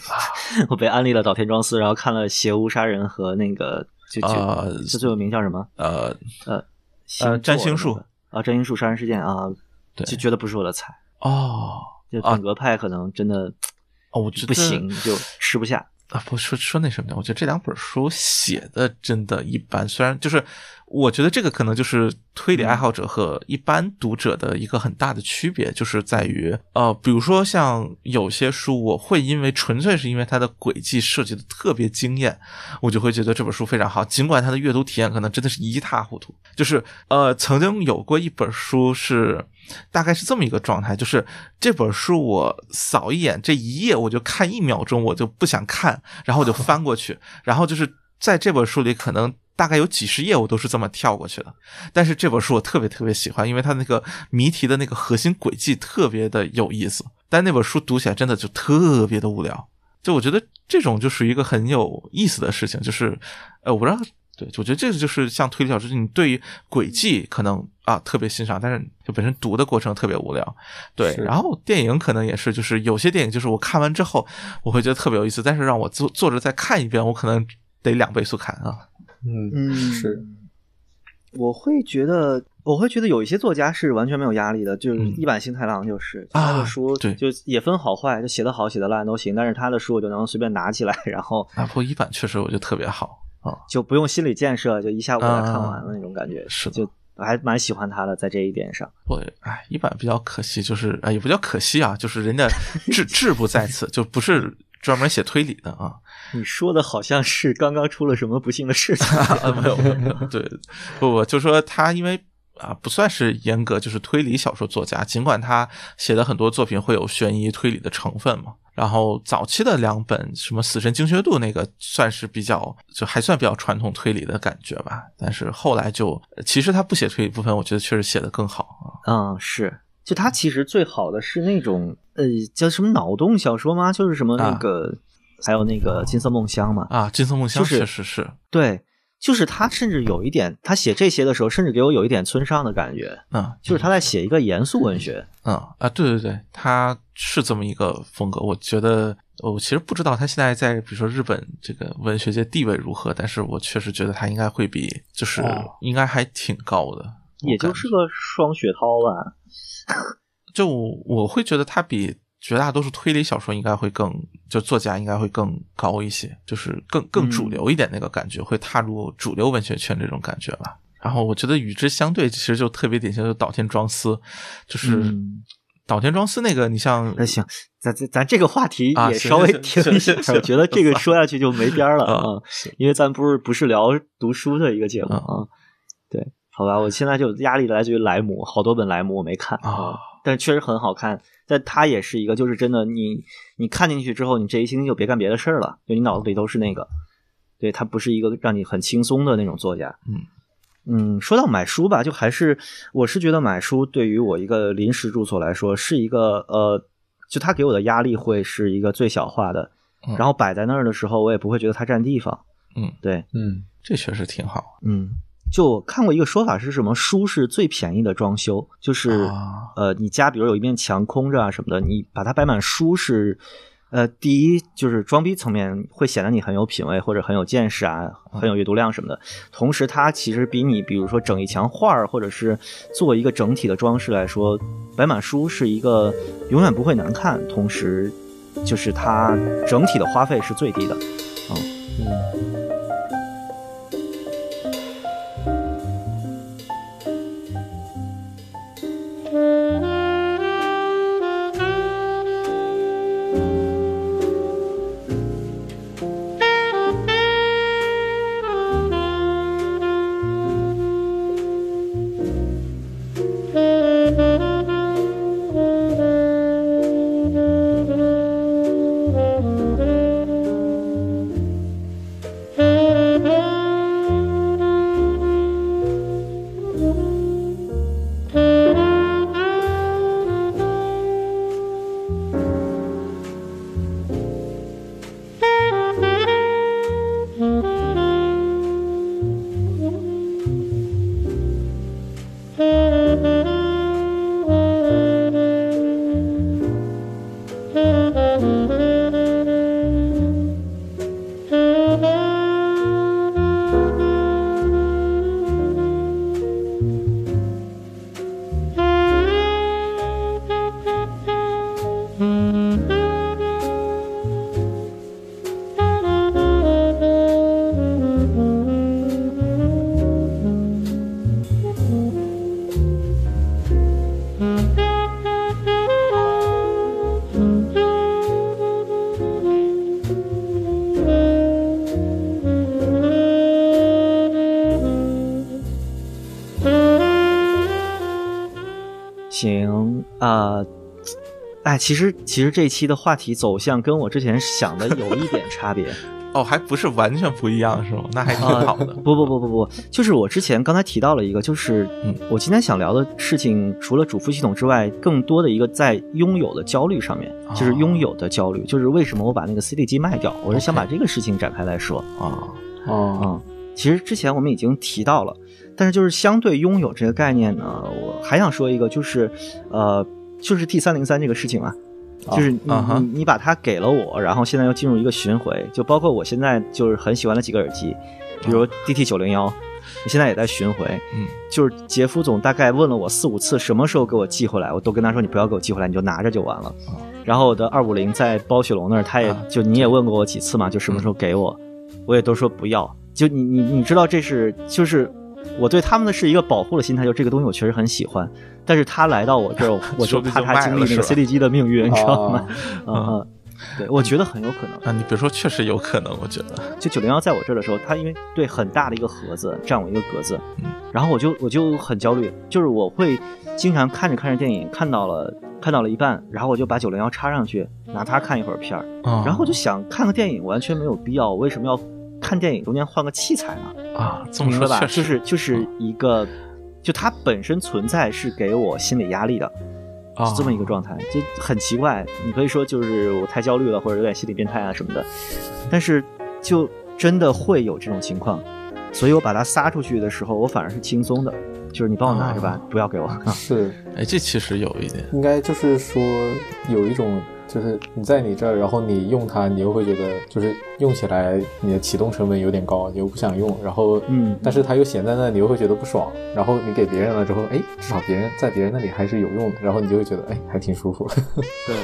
(laughs) 我被安利了岛田庄司，然后看了《邪屋杀人》和那个就就呃这最有名叫什么？呃，呃，呃占星术啊，占星术杀人事件啊，就觉得不是我的菜，哦就啊本格派可能真的哦，我不行，就吃不下。啊，不说说那什么的？我觉得这两本书写的真的一般，虽然就是我觉得这个可能就是推理爱好者和一般读者的一个很大的区别，就是在于，呃，比如说像有些书，我会因为纯粹是因为它的轨迹设计的特别惊艳，我就会觉得这本书非常好，尽管它的阅读体验可能真的是一塌糊涂。就是呃，曾经有过一本书是大概是这么一个状态，就是这本书我扫一眼这一页，我就看一秒钟，我就不想看，然后我就翻过去，然后就是在这本书里可能。大概有几十页，我都是这么跳过去的。但是这本书我特别特别喜欢，因为它那个谜题的那个核心轨迹特别的有意思。但那本书读起来真的就特别的无聊。就我觉得这种就属于一个很有意思的事情，就是呃，我不知道，对，我觉得这个就是像推理小说，你对于轨迹可能啊特别欣赏，但是就本身读的过程特别无聊。对，然后电影可能也是，就是有些电影就是我看完之后我会觉得特别有意思，但是让我坐坐着再看一遍，我可能得两倍速看啊。嗯，是，我会觉得，我会觉得有一些作家是完全没有压力的，就是一坂幸太郎，就是他的书，对，就也分好坏，就写的好，写的烂都行，但是他的书我就能随便拿起来，然后，不过一坂确实我觉得特别好啊，就不用心理建设，就一下午把它看完了那种感觉，是，就还蛮喜欢他的，在这一点上。我哎，一般比较可惜，就是哎，也不叫可惜啊，就是人家志 (laughs) 志不在此，就不是。专门写推理的啊！你说的好像是刚刚出了什么不幸的事情 (laughs) 啊？没有，没有，对，不不，就说他因为啊不算是严格就是推理小说作家，尽管他写的很多作品会有悬疑推理的成分嘛。然后早期的两本什么《死神精确度》那个算是比较就还算比较传统推理的感觉吧。但是后来就其实他不写推理部分，我觉得确实写的更好啊。嗯，是。就他其实最好的是那种呃叫什么脑洞小说吗？就是什么那个，还有那个金色梦乡嘛。啊，金色梦乡确实是。对，就是他甚至有一点，他写这些的时候，甚至给我有一点村上的感觉。嗯，就是他在写一个严肃文学。嗯啊，对对对，他是这么一个风格。我觉得我其实不知道他现在在比如说日本这个文学界地位如何，但是我确实觉得他应该会比就是应该还挺高的。也就是个双雪涛吧。就我会觉得他比绝大多数推理小说应该会更，就作家应该会更高一些，就是更更主流一点那个感觉，会踏入主流文学圈这种感觉吧。然后我觉得与之相对，其实就特别典型的岛田庄司，就是岛田庄司那个，你像那行，咱咱咱这个话题也稍微停一下，我觉得这个说下去就没边了啊，因为咱不是不是聊读书的一个节目啊，对。好吧，我现在就压力来自于莱姆，好多本莱姆我没看啊，但确实很好看。但它也是一个，就是真的，你你看进去之后，你这一星期就别干别的事儿了，就你脑子里都是那个。对，他不是一个让你很轻松的那种作家。嗯嗯，说到买书吧，就还是我是觉得买书对于我一个临时住所来说，是一个呃，就它给我的压力会是一个最小化的，然后摆在那儿的时候，我也不会觉得它占地方。嗯，对，嗯，这确实挺好。嗯。就看过一个说法是什么？书是最便宜的装修，就是呃，你家比如有一面墙空着啊什么的，你把它摆满书是，呃，第一就是装逼层面会显得你很有品位或者很有见识啊，很有阅读量什么的。同时，它其实比你比如说整一墙画儿或者是做一个整体的装饰来说，白马书是一个永远不会难看，同时就是它整体的花费是最低的，嗯嗯。行，呃，哎，其实其实这期的话题走向跟我之前想的有一点差别。(laughs) 哦，还不是完全不一样是吗？那还挺好的。不不不不不，就是我之前刚才提到了一个，就是嗯我今天想聊的事情，除了主副系统之外，更多的一个在拥有的焦虑上面，就是拥有的焦虑，就是为什么我把那个 CD 机卖掉，我是想把这个事情展开来说。啊，哦，嗯，其实之前我们已经提到了，但是就是相对拥有这个概念呢，我还想说一个，就是呃，就是 T 三零三这个事情啊，就是你、你你把它给了我，然后现在又进入一个巡回，就包括我现在就是很喜欢的几个耳机，比如 DT 九零幺，现在也在巡回，嗯，就是杰夫总大概问了我四五次什么时候给我寄回来，我都跟他说你不要给我寄回来，你就拿着就完了。然后我的二五零在包雪龙那儿，他也、啊就你也问过我几次嘛，就什么时候给我，我也都说不要。就你你你知道这是就是我对他们的是一个保护的心态，就这个东西我确实很喜欢，但是他来到我这儿，(laughs) 我就怕他经历那个 CD 机的命运，你知道吗啊？嗯嗯，对，我觉得很有可能。啊，你别说，确实有可能，我觉得。就九零幺在我这儿的时候，它因为对很大的一个盒子占我一个格子，嗯然后我就我就很焦虑，就是我会经常看着看着电影，看到了看到了一半，然后我就把九零幺插上去，拿它看一会儿片儿，啊然后我就想看个电影完全没有必要，我为什么要看电影中间换个器材呢？啊，这么说吧？就是就是一个，就它本身存在是给我心理压力的，啊是这么一个状态，就很奇怪。你可以说就是我太焦虑了，或者有点心理变态啊什么的，但是就真的会有这种情况，所以我把它撒出去的时候，我反而是轻松的，就是你帮我拿着吧，不要给我。是哎，这其实有一点应该就是说有一种，就是你在你这儿，然后你用它，你又会觉得就是用起来你的启动成本有点高，你又不想用，然后嗯但是它又闲在那，你又会觉得不爽，然后你给别人了之后，哎，至少别人在别人那里还是有用的，然后你就会觉得哎还挺舒服。对，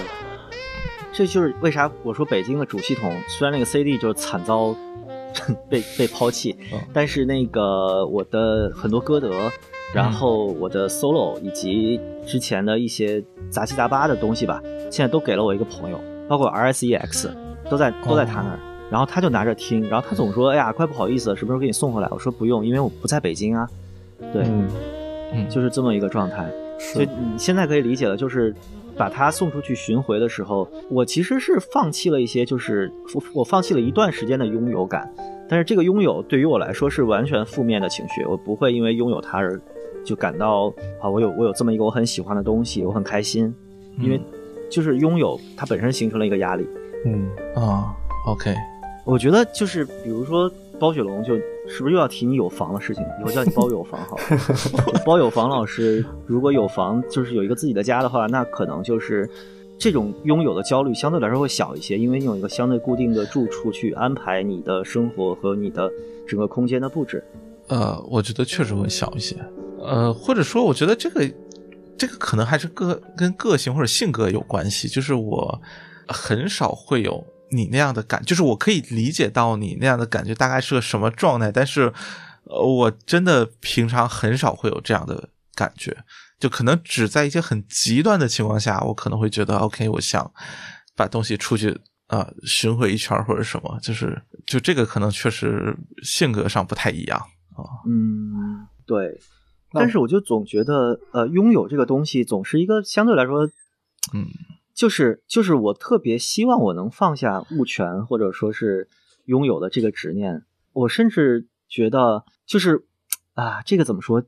(laughs) 这就是为啥我说北京的主系统虽然那个 CD 就是惨遭 (laughs) 被被抛弃，嗯。但是那个我的很多歌德，然后我的 solo 以及之前的一些杂七杂八的东西吧，现在都给了我一个朋友，包括 RSEX 都在都在他那儿。然后他就拿着听，然后他总说：“哎呀，怪不好意思，什么时候给你送回来？”我说：“不用，因为我不在北京啊。”对，嗯，就是这么一个状态。所以你现在可以理解了，就是把它送出去巡回的时候，我其实是放弃了一些，就是我我放弃了一段时间的拥有感，但是这个拥有对于我来说是完全负面的情绪，我不会因为拥有它而就感到啊，我有我有这么一个我很喜欢的东西，我很开心，因为就是拥有它本身形成了一个压力。嗯啊，OK，我觉得就是比如说包雪龙，就是不是又要提你有房的事情？以后叫你包有房好了。(laughs) 包有房老师如果有房，就是有一个自己的家的话，那可能就是这种拥有的焦虑相对来说会小一些，因为你有一个相对固定的住处去安排你的生活和你的整个空间的布置。呃，我觉得确实会小一些，呃，或者说，我觉得这个这个可能还是个跟个性或者性格有关系，就是我很少会有你那样的感，就是我可以理解到你那样的感觉大概是个什么状态，但是呃，我真的平常很少会有这样的感觉，就可能只在一些很极端的情况下，我可能会觉得 OK，我想把东西出去。啊、巡回一圈或者什么，就是就这个可能确实性格上不太一样啊。嗯，对。那但是我就总觉得，呃，拥有这个东西总是一个相对来说，嗯，就是就是我特别希望我能放下物权或者说是拥有的这个执念。我甚至觉得，就是啊，这个怎么说？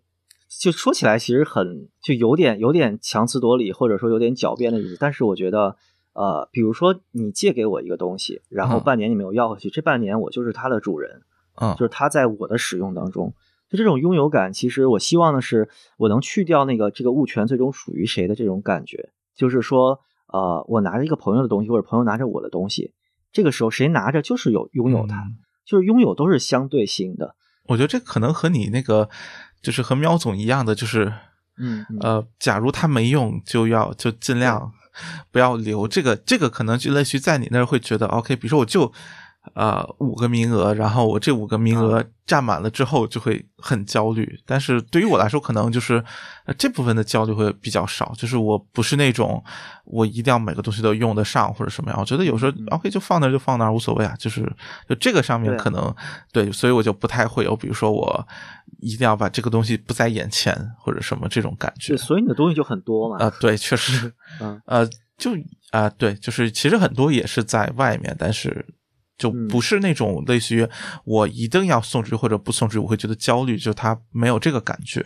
就说起来其实很就有点有点强词夺理，或者说有点狡辩的意思。但是我觉得，呃，比如说你借给我一个东西，然后嗯半年你没有要回去，这半年我就是它的主人。嗯就是它在我的使用当中，就这种拥有感，其实我希望的是，我能去掉那个这个物权最终属于谁的这种感觉，就是说，呃，我拿着一个朋友的东西，或者朋友拿着我的东西，这个时候谁拿着就是有拥有它，嗯。就是拥有都是相对性的，我觉得这可能和你那个就是和喵总一样的，就是嗯嗯。呃，假如他没用，就要就尽量不要留。这个这个可能就类似于在你那儿会觉得 OK，比如说我就呃五个名额，然后我这五个名额占满了之后就会很焦虑。但是对于我来说，可能就是、呃这部分的焦虑会比较少，就是我不是那种我一定要每个东西都用得上或者什么样。我觉得有时候 OK 就放那儿就放那儿无所谓啊，就是就这个上面可能对，所以我就不太会有，比如说我一定要把这个东西不在眼前或者什么这种感觉对，。所以你的东西就很多嘛。啊、对，确实，嗯呃，就啊、对，就是其实很多也是在外面，但是就嗯不是那种类似于我一定要送出去或者不送出去，我会觉得焦虑，就他没有这个感觉。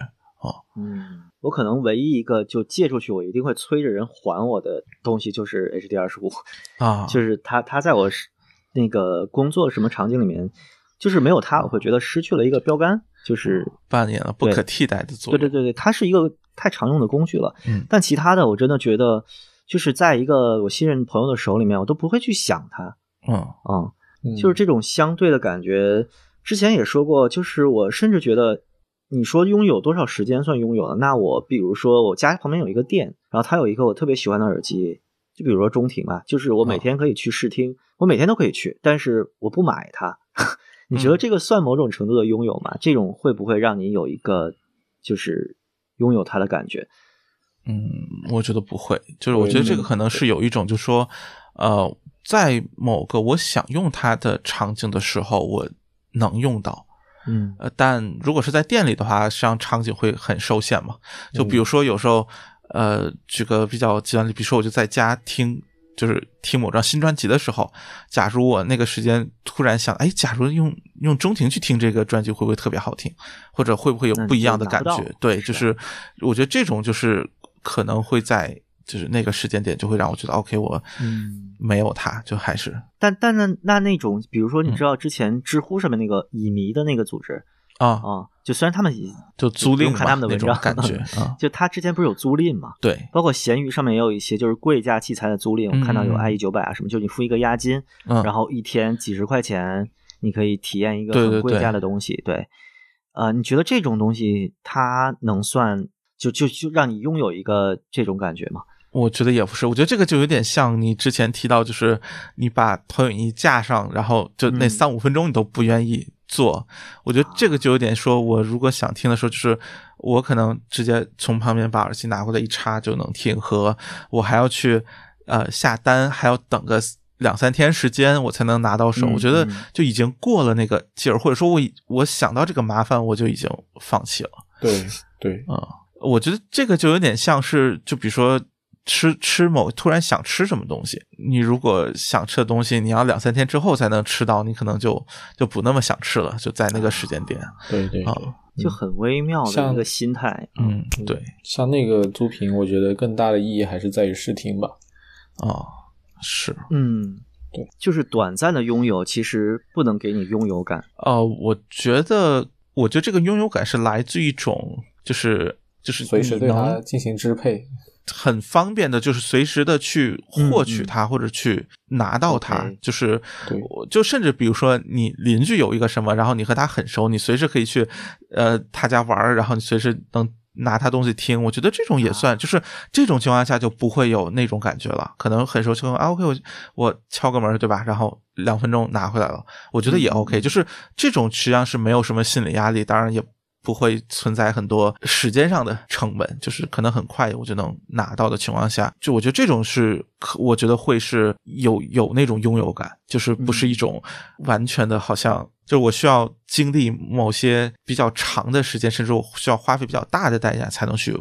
嗯，我可能唯一一个就借出去，我一定会催着人还我的东西，就是 HD 二十五，啊，(laughs) 就是他他在我那个工作什么场景里面，就是没有他，我会觉得失去了一个标杆，就是扮演了不可替代的作用。对对对对，它是一个太常用的工具了。嗯但其他的我真的觉得，就是在一个我信任朋友的手里面，我都不会去想它嗯啊、嗯就是这种相对的感觉。之前也说过，就是我甚至觉得，你说拥有多少时间算拥有呢？那我比如说我家旁边有一个店，然后它有一个我特别喜欢的耳机，就比如说中庭吧，就是我每哦天可以去试听，我每天都可以去，但是我不买它。(laughs) 你觉得嗯这个算某种程度的拥有吗？这种会不会让你有一个就是拥有它的感觉？嗯，我觉得不会，就是我觉得这个嗯可能是有一种，就说，呃，在某个我想用它的场景的时候，我能用到。嗯呃，但如果是在店里的话，实际上场景会很受限嘛。就比如说有时候，呃，举个比较极端的例，比如说我就在家听，就是听某张新专辑的时候，假如我那个时间突然想，哎，假如用用中庭去听这个专辑，会不会特别好听？或者会不会有不一样的感觉？对，就是我觉得这种就是可能会在就是那个时间点就会让我觉得，OK，我嗯，没有它，就还是但但那那那种，比如说你嗯。知道之前知乎上面那个乙迷的那个组织啊，啊，就虽然他们也就租赁看他们的文章感觉 (laughs) 啊，就他之前不是有租赁嘛，对，包括闲鱼上面也有一些就是贵价器材的租赁，我看到有嗯 IE 九百啊什么，就你付一个押金，嗯，然后一天几十块钱，你可以体验一个很贵价的东西。对，呃，你觉得这种东西它能算就就就让你拥有一个这种感觉吗？我觉得也不是，我觉得这个就有点像你之前提到，就是你把投影仪架上，然后就那嗯三五分钟你都不愿意做。我觉得这个就有点说，我如果想听的时候，就是我可能直接从旁边把耳机拿过来一插就能听，和我还要去呃下单，还要等个两三天时间我才能拿到手。嗯我觉得嗯就已经过了那个劲儿，或者说我我想到这个麻烦，我就已经放弃了。对对，嗯，我觉得这个就有点像是，就比如说吃吃某突然想吃什么东西，你如果想吃的东西，你要两三天之后才能吃到，你可能就就不那么想吃了，就在那个时间点。对对就很微妙的像一个心态。嗯，对，像那个租屏，我觉得更大的意义还是在于试听吧。哦，是，嗯，对，就是短暂的拥有，其实不能给你拥有感。呃，我觉得，我觉得这个拥有感是来自一种，就是就是随时对它进行支配。很方便的，就是随时的去获取它、或者去拿到它就是就甚至比如说你邻居有一个什么，然后你和他很熟，你随时可以去呃他家玩儿，然后你随时能拿他东西听。我觉得这种也算，就是这种情况下就不会有那种感觉了。可能很熟情况啊，OK，我我敲个门对吧？然后两分钟拿回来了，我觉得也嗯 OK、就是这种实际上是没有什么心理压力，当然也。不会存在很多时间上的成本，就是可能很快我就能拿到的情况下，就我觉得这种是可，我觉得会是有有那种拥有感，就是不是一种完全的，好像就是我需要经历某些比较长的时间，甚至我需要花费比较大的代价才能去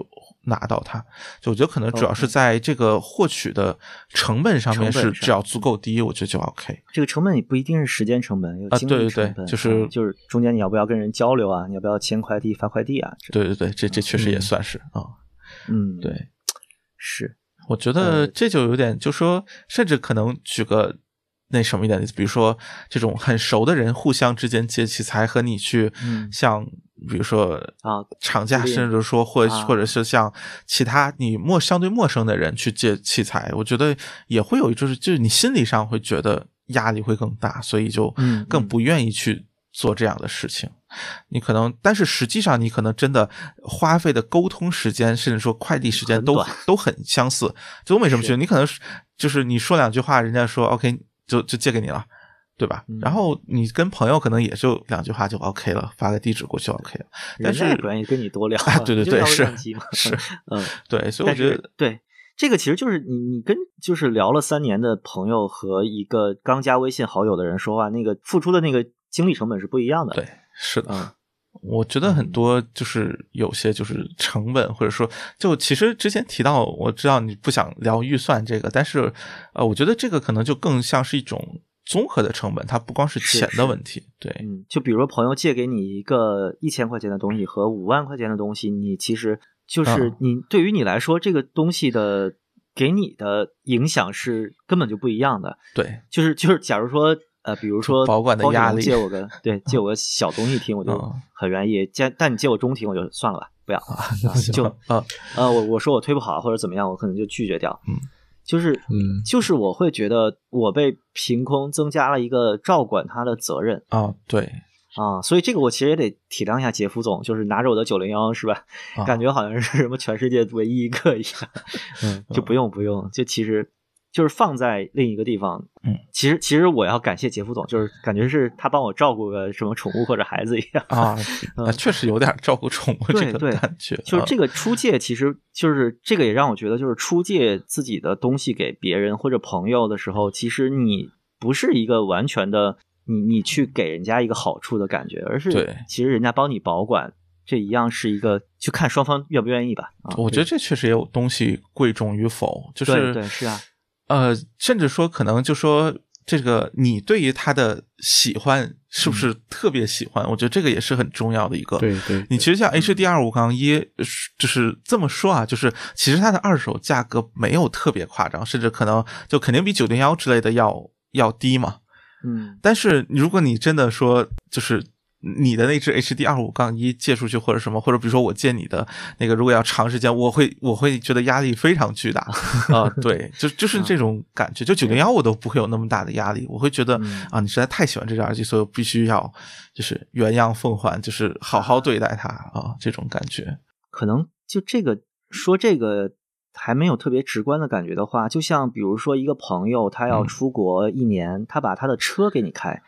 拿到它。就我觉得可能主要是在这个获取的成本上面是只要足够低，我觉得就 OK。这个成本也不一定是时间成本，有啊精力对对对就是啊就是中间你要不要跟人交流啊？你要不要签快递、发快递啊？对对对，这这确实也嗯算是啊、嗯，对。是，我觉呃得这就有点，就说，甚至可能举个那什么一点例子，比如说这种很熟的人互相之间借器材，和你去嗯像比如说啊厂家，甚至说或啊或者是像其他你陌相对陌生的人去借器材，我觉得也会有，就是就是你心理上会觉得压力会更大，所以就更不愿意去做这样的事情。你可能，但是实际上你可能真的花费的沟通时间，甚至说快递时间都都很相似。就我为什么区别你可能就是你说两句话，人家说 OK 就就借给你了，对吧？嗯然后你跟朋友可能也就两句话就 OK 了，发个地址过去 OK 了。但是不愿意跟你多聊啊，(laughs) 对对对是是，嗯，对，所以我觉得对这个其实就是你你跟就是聊了三年的朋友和一个刚加微信好友的人说话，那个付出的那个精力成本是不一样的。对，是的。嗯我觉得很多就是有些就是成本，或者说就其实之前提到，我知道你不想聊预算这个，但是呃，我觉得这个可能就更像是一种综合的成本，它不光是钱的问题。对，嗯，就比如说朋友借给你一个一千块钱的东西和五万块钱的东西，你其实就是嗯你对于你来说，这个东西的给你的影响是根本就不一样的。对，就是就是，假如说呃，比如说保管的压力借我个对 (laughs) 借我个小东西听，我就嗯很愿意。借但你借我中听，我就算了吧，不要。啊 (laughs) 就啊，呃，我我说我推不好或者怎么样，我可能就拒绝掉。嗯，就是嗯就是我会觉得我被凭空增加了一个照管他的责任啊，对，啊，所以这个我其实也得体谅一下杰夫总，就是拿着我的九零幺是吧？啊感觉好像是什么全世界唯一一个一样，嗯，就不用不用，就其实就是放在另一个地方，嗯，其实其实我要感谢杰夫总，就是感觉是他帮我照顾个什么宠物或者孩子一样啊，(laughs) 嗯啊确实有点照顾宠物这个对对感觉，就是这个个出借，其实就是这个也让我觉得，就是出借自己的东西给别人或者朋友的时候，其实你不是一个完全的你你去给人家一个好处的感觉，而是对其实人家帮你保管，这一样是一个就看双方愿不愿意吧。啊，我觉得这确实也有东西贵重与否，就是对对是啊，呃，甚至说可能就说这个你对于他的喜欢是不是特别喜欢？我觉得这个也是很重要的一个。对对，你其实像 HDR 五杠一，就是这么说啊，就是其实它的二手价格没有特别夸张，甚至可能就肯定比九零幺之类的要要低嘛。嗯但是如果你真的说就是你的那只 HD 二五杠一借出去或者什么，或者比如说我借你的那个，如果要长时间，我会我会觉得压力非常巨大。(laughs) 啊、对，就就是这种感觉。就九零幺我都不会有那么大的压力，我会觉得嗯。啊，你实在太喜欢这只耳机，所以我必须要就是原样奉还，就是好好对待它啊，这种感觉。可能就这个说这个还没有特别直观的感觉的话，就像比如说一个朋友他要嗯。出国一年，他把他的车给你开，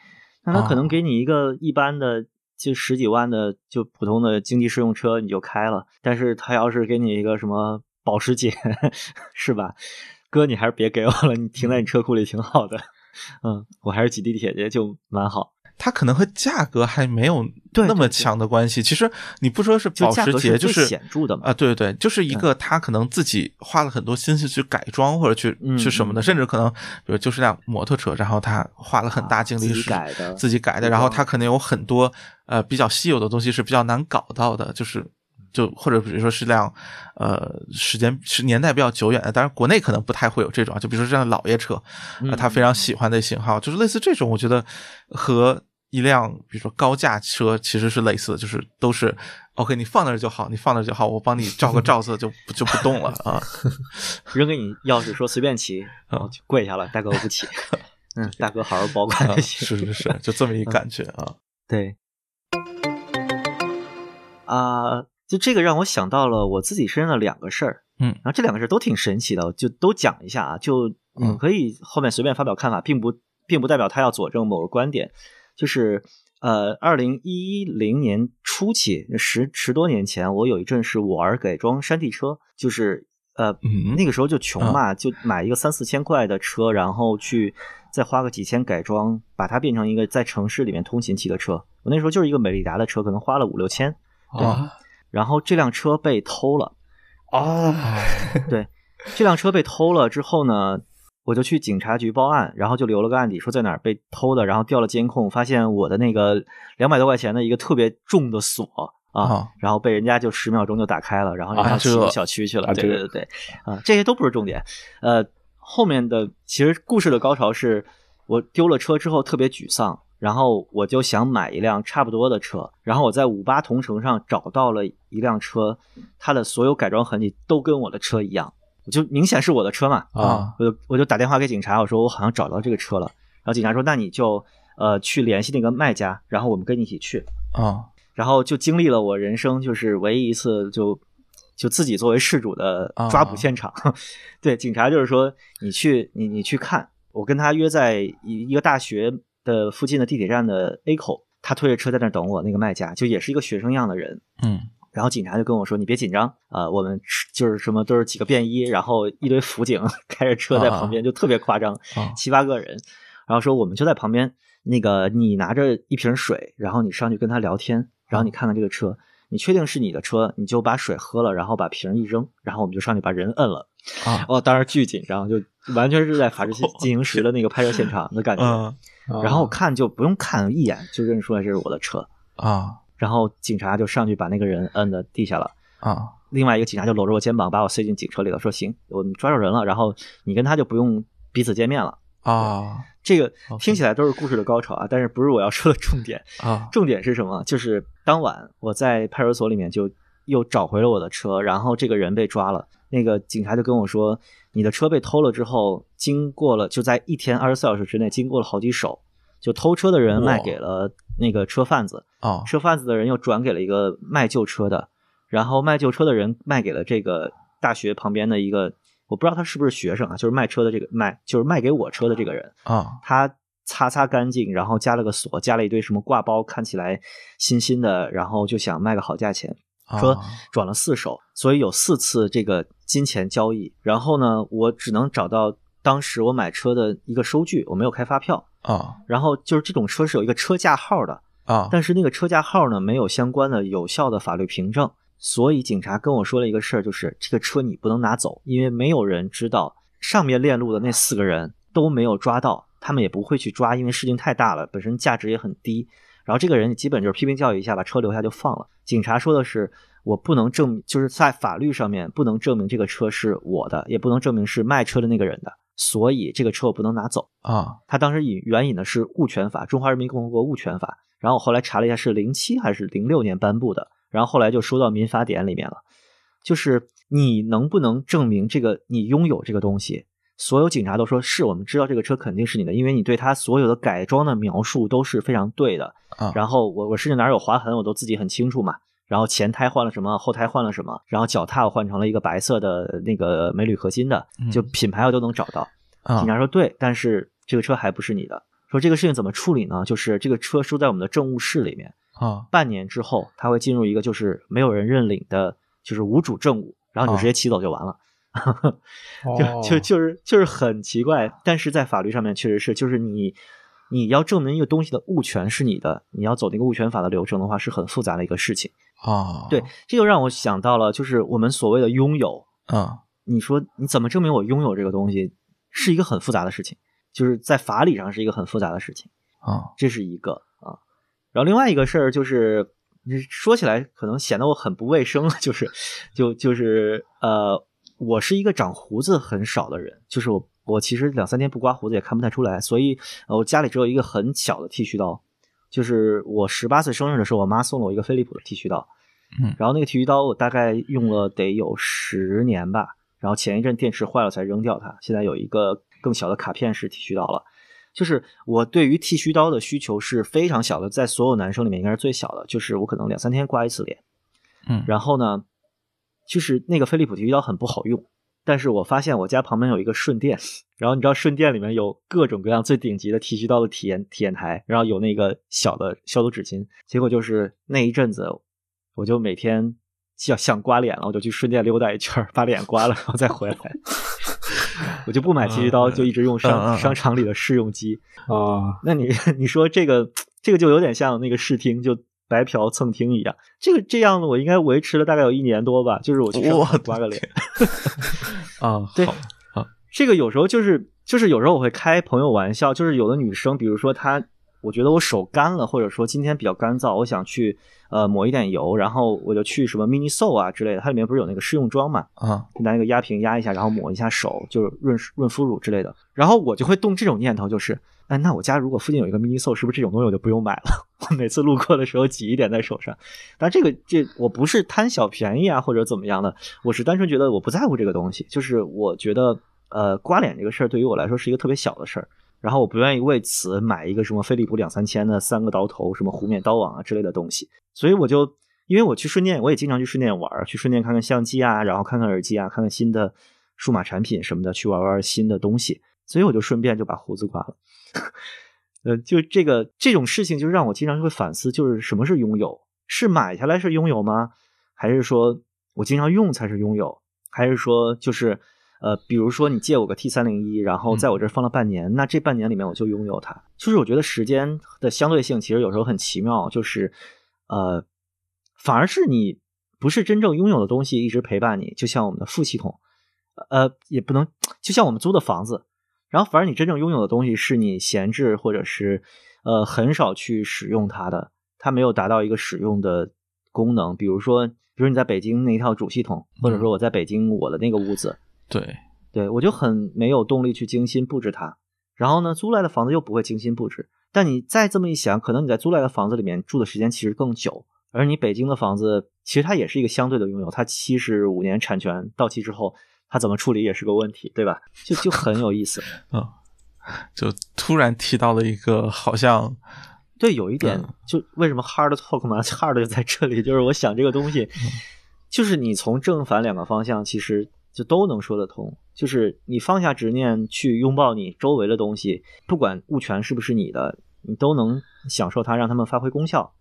那他可能哦给你一个一般的就十几万的就普通的经济适用车你就开了，但是他要是给你一个什么保时捷，(laughs) 是吧？哥，你还是别给我了，你停在你车库里挺好的。(laughs) 嗯，我还是挤地铁去就蛮好。它可能和价格还没有那么对对。对强的关系。其实你不说是保时捷，就是显著的嘛。啊，对对，就是一个他可能自己花了很多心思去改装或者去嗯去什么的，嗯。甚至可能比如就是辆摩托车，然后他花了很大精力自己是改的。自己改的，然后他可能有很多呃比较稀有的东西是比较难搞到的，就是。就或者比如说是辆，呃，时间是年代比较久远的，当然国内可能不太会有这种啊。就比如说这辆老爷车，嗯呃，他非常喜欢的型号，就是类似这种，我觉得和一辆比如说高价车其实是类似的，就是都是 OK，你放那儿就好，你放那儿就好，我帮你照个照色就就不动了啊。(laughs) 扔给你钥匙说随便骑，然后就跪下了，大哥我不骑。(laughs) 嗯，大哥好好保管啊就行。是是是，就这么一感觉啊。对，啊、就这个让我想到了我自己身上的两个事儿，嗯然后这两个事儿都挺神奇的，就都讲一下啊。就嗯可以后面随便发表看法，并不并不代表他要佐证某个观点。就是呃，二零一零年初期，十十多年前，我有一阵是玩改装山地车，就是呃，嗯那个时候就穷嘛，就买一个三四千块的车，然后去再花个几千改装，把它变成一个在城市里面通勤骑的车。我那时候就是一个美利达的车，可能花了五六千，啊然后这辆车被偷了。啊，(laughs) 对，这辆车被偷了之后呢，我就去警察局报案，然后就留了个案底，说在哪儿被偷的，然后调了监控，发现我的那个两百多块钱的一个特别重的锁啊，啊然后被人家就十秒钟就打开了，然后人啊这家骑进小区去了。啊对对对对，啊，这些都不是重点。呃，后面的其实故事的高潮是我丢了车之后特别沮丧。然后我就想买一辆差不多的车，然后我在五八同城上找到了一辆车，它的所有改装痕迹都跟我的车一样，我就明显是我的车嘛，啊我就我就打电话给警察，我说我好像找到这个车了，然后警察说那你就呃去联系那个卖家，然后我们跟你一起去，啊。然后就经历了我人生就是唯一一次就就自己作为事主的抓捕现场。(laughs) 对，警察就是说你去你你去看，我跟他约在一一个大学的附近的地铁站的 A 口，他推着车在那等我，那个卖家就也是一个学生样的人。嗯然后警察就跟我说：“你别紧张，呃，我们就是什么都是几个便衣，然后一堆辅警 (laughs) 开着车在旁边，就特别夸张，啊七八个人。然后说我们就在旁边，那个你拿着一瓶水，然后你上去跟他聊天，然后你看看这个车，你确定是你的车，你就把水喝了，然后把瓶一扔，然后我们就上去把人摁了。啊哦，当时巨紧张，就完全是在法制进进 (laughs) 行时的那个拍摄现场的感觉。嗯然后我看就不用看一眼就认出来这是我的车，啊然后警察就上去把那个人摁在地下了。啊另外一个警察就搂着我肩膀，把我塞进警车里了，说：“行，我们抓着人了，然后你跟他就不用彼此见面了。啊”这个听起来都是故事的高潮啊，但是不是我要说的重点。啊重点是什么？就是当晚我在派出所里面就又找回了我的车，然后这个人被抓了。那个警察就跟我说：“你的车被偷了之后，经过了就在一天二十四小时之内，经过了好几手，就偷车的人卖给了那个车贩子，啊车贩子的人又转给了一个卖旧车的，然后卖旧车的人卖给了这个大学旁边的一个，我不知道他是不是学生啊，就是卖车的这个卖，就是卖给我车的这个人，啊他擦擦干净，然后加了个锁，加了一堆什么挂包，看起来新新的，然后就想卖个好价钱，啊说转了四手，所以有四次这个金钱交易。然后呢，我只能找到当时我买车的一个收据，我没有开发票。啊然后就是这种车是有一个车架号的，啊但是那个车架号呢没有相关的有效的法律凭证，所以警察跟我说了一个事儿，就是这个车你不能拿走，因为没有人知道上面链路的那四个人都没有抓到，他们也不会去抓，因为事情太大了，本身价值也很低。然后这个人基本就是批评教育一下，把车留下就放了。警察说的是，我不能证明，就是在法律上面不能证明这个车是我的，也不能证明是卖车的那个人的，所以这个车我不能拿走。啊他当时引援引的是物权法，《中华人民共和国物权法》，然后我后来查了一下，是零七还是零六年颁布的，然后后来就收到民法典里面了。就是你能不能证明这个你拥有这个东西？所有警察都说是我们知道这个车肯定是你的，因为你对它所有的改装的描述都是非常对的。啊然后我我甚至哪儿有划痕，我都自己很清楚嘛。然后前胎换了什么，后胎换了什么，然后脚踏我换成了一个白色的那个镁铝合金的，就品牌我都能找到。啊警察说对，但是这个车还不是你的。说这个事情怎么处理呢？就是这个车收在我们的政务室里面，啊半年之后它会进入一个就是没有人认领的，就是无主政务，然后你就直接骑走就完了。哦 (laughs) 就就就是就是很奇怪，但是在法律上面确实是，就是你你要证明一个东西的物权是你的，你要走那个物权法的流程的话，是很复杂的一个事情。啊对，这就让我想到了，就是我们所谓的拥有，啊你说你怎么证明我拥有这个东西，是一个很复杂的事情，就是在法理上是一个很复杂的事情，啊这是一个啊。然后另外一个事儿就是，你说起来可能显得我很不卫生，就是就就是呃，我是一个长胡子很少的人，就是我我其实两三天不刮胡子也看不太出来，所以呃我家里只有一个很小的剃须刀，就是我十八岁生日的时候，我妈送了我一个飞利浦的剃须刀，嗯然后那个剃须刀我大概用了得有十年吧，然后前一阵电池坏了才扔掉它，现在有一个更小的卡片式剃须刀了。就是我对于剃须刀的需求是非常小的，在所有男生里面应该是最小的，就是我可能两三天刮一次脸。嗯然后呢，就是那个飞利浦剃须刀很不好用，但是我发现我家旁边有一个顺电，然后你知道顺电里面有各种各样最顶级的剃须刀的体验体验台，然后有那个小的消毒纸巾，结果就是那一阵子，我就每天想想刮脸了，我就去顺电溜达一圈，把脸刮了，然后再回来。(laughs) 我就不买剃须刀，就一直用商嗯商场里的试用机。啊，那你 (laughs) 你说这个 (tsk) 这个就有点像那个试听，就白嫖蹭听一样。这个这样的我应该维持了大概有一年多吧，就是我去商我场刮个脸。(laughs) 啊对好这个有时候就是就是有时候我会开朋友玩笑，就是有的女生，比如说她，我觉得我手干了，或者说今天比较干燥，我想去呃抹一点油，然后我就去什么 Miniso 啊之类的，它里面不是有那个试用装嘛，啊拿那个压瓶压一下，然后抹一下手，就是润润肤乳之类的。然后我就会动这种念头，就是，哎，那我家如果附近有一个 Miniso，是不是这种东西我就不用买了？(laughs) 我每次路过的时候挤一点在手上。但这个这我不是贪小便宜啊，或者怎么样的，我是单纯觉得我不在乎这个东西，就是我觉得呃刮脸这个事儿对于我来说是一个特别小的事儿。然后我不愿意为此买一个什么飞利浦两三千的三个刀头、什么弧面刀网啊之类的东西，所以我就因为我去顺电，我也经常去顺电玩，去顺电看看相机啊，然后看看耳机啊，看看新的数码产品什么的，去玩玩新的东西，所以我就顺便就把胡子刮了。(laughs) 呃，就这个这种事情，就让我经常会反思，就是什么是拥有？是买下来是拥有吗？还是说我经常用才是拥有？还是说就是呃，比如说你借我个 T 三零一，然后在我这儿放了半年，那这半年里面我就拥有它。就是我觉得时间的相对性其实有时候很奇妙，就是呃，反而是你不是真正拥有的东西一直陪伴你，就像我们的副系统，呃，也不能就像我们租的房子。然后，反而你真正拥有的东西是你闲置或者是，呃，很少去使用它的，它没有达到一个使用的功能。比如说，比如你在北京那一套主系统，或者说我在北京我的那个屋子，对，对我就很没有动力去精心布置它。然后呢，租来的房子又不会精心布置。但你再这么一想，可能你在租来的房子里面住的时间其实更久，而你北京的房子其实它也是一个相对的拥有，它七十五年产权到期之后。他怎么处理也是个问题，对吧？就就很有意思，(laughs) 嗯，就突然提到了一个好像，对，有一点，就为什么 hard talk 嘛，hard 就在这里，就是我想这个东西，就是你从正反两个方向，其实就都能说得通。就是你放下执念，去拥抱你周围的东西，不管物权是不是你的，你都能享受它，让他们发挥功效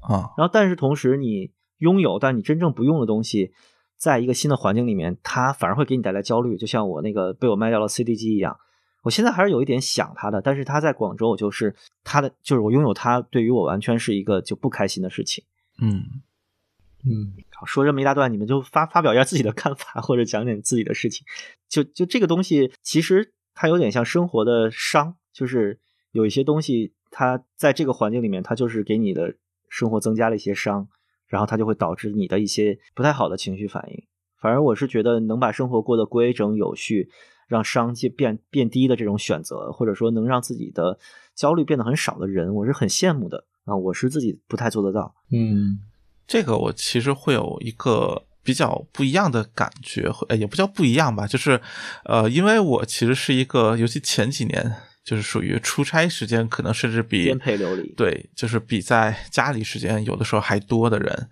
啊。然后，但是同时你拥有，但你真正不用的东西。在一个新的环境里面，它反而会给你带来焦虑，就像我那个被我卖掉了 CD 机一样。我现在还是有一点想它的，但是他在广州，我就是他的，就是我拥有它，对于我完全是一个就不开心的事情。嗯嗯，好，说这么一大段，你们就发发表一下自己的看法，或者讲点自己的事情。就就这个东西，其实它有点像生活的伤，就是有一些东西，它在这个环境里面，它就是给你的生活增加了一些伤。然后它就会导致你的一些不太好的情绪反应。反而我是觉得能把生活过得规整有序，让伤气变变低的这种选择，或者说能让自己的焦虑变得很少的人，我是很羡慕的啊！我是自己不太做得到。嗯，这个我其实会有一个比较不一样的感觉，也不叫不一样吧，就是呃，因为我其实是一个，尤其前几年。就是属于出差时间可能甚至比颠沛流离，对，就是比在家里时间有的时候还多的人。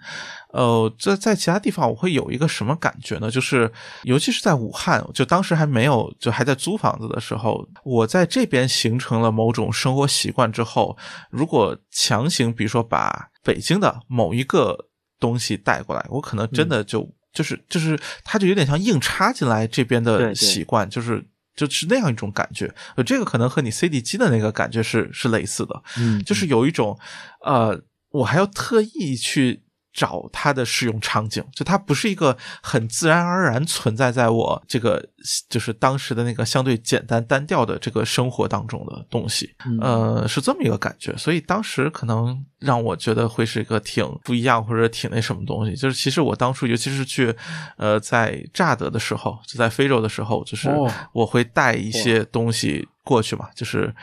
呃，这在其他地方我会有一个什么感觉呢？就是尤其是在武汉，就当时还没有就还在租房子的时候，我在这边形成了某种生活习惯之后，如果强行比如说把北京的某一个东西带过来，我可能真的就就是就是它就有点像硬插进来这边的习惯，就是。就是那样一种感觉，呃，这个可能和你 CD 机的那个感觉是是类似的，嗯，就是有一种，呃，我还要特意去。找它的使用场景，就它不是一个很自然而然存在在我这个就是当时的那个相对简单单调的这个生活当中的东西，呃，是这么一个感觉。所以当时可能让我觉得会是一个挺不一样或者挺那什么东西。就是其实我当初尤其是去呃在乍得的时候，就在非洲的时候，就是我会带一些东西过去嘛，就是。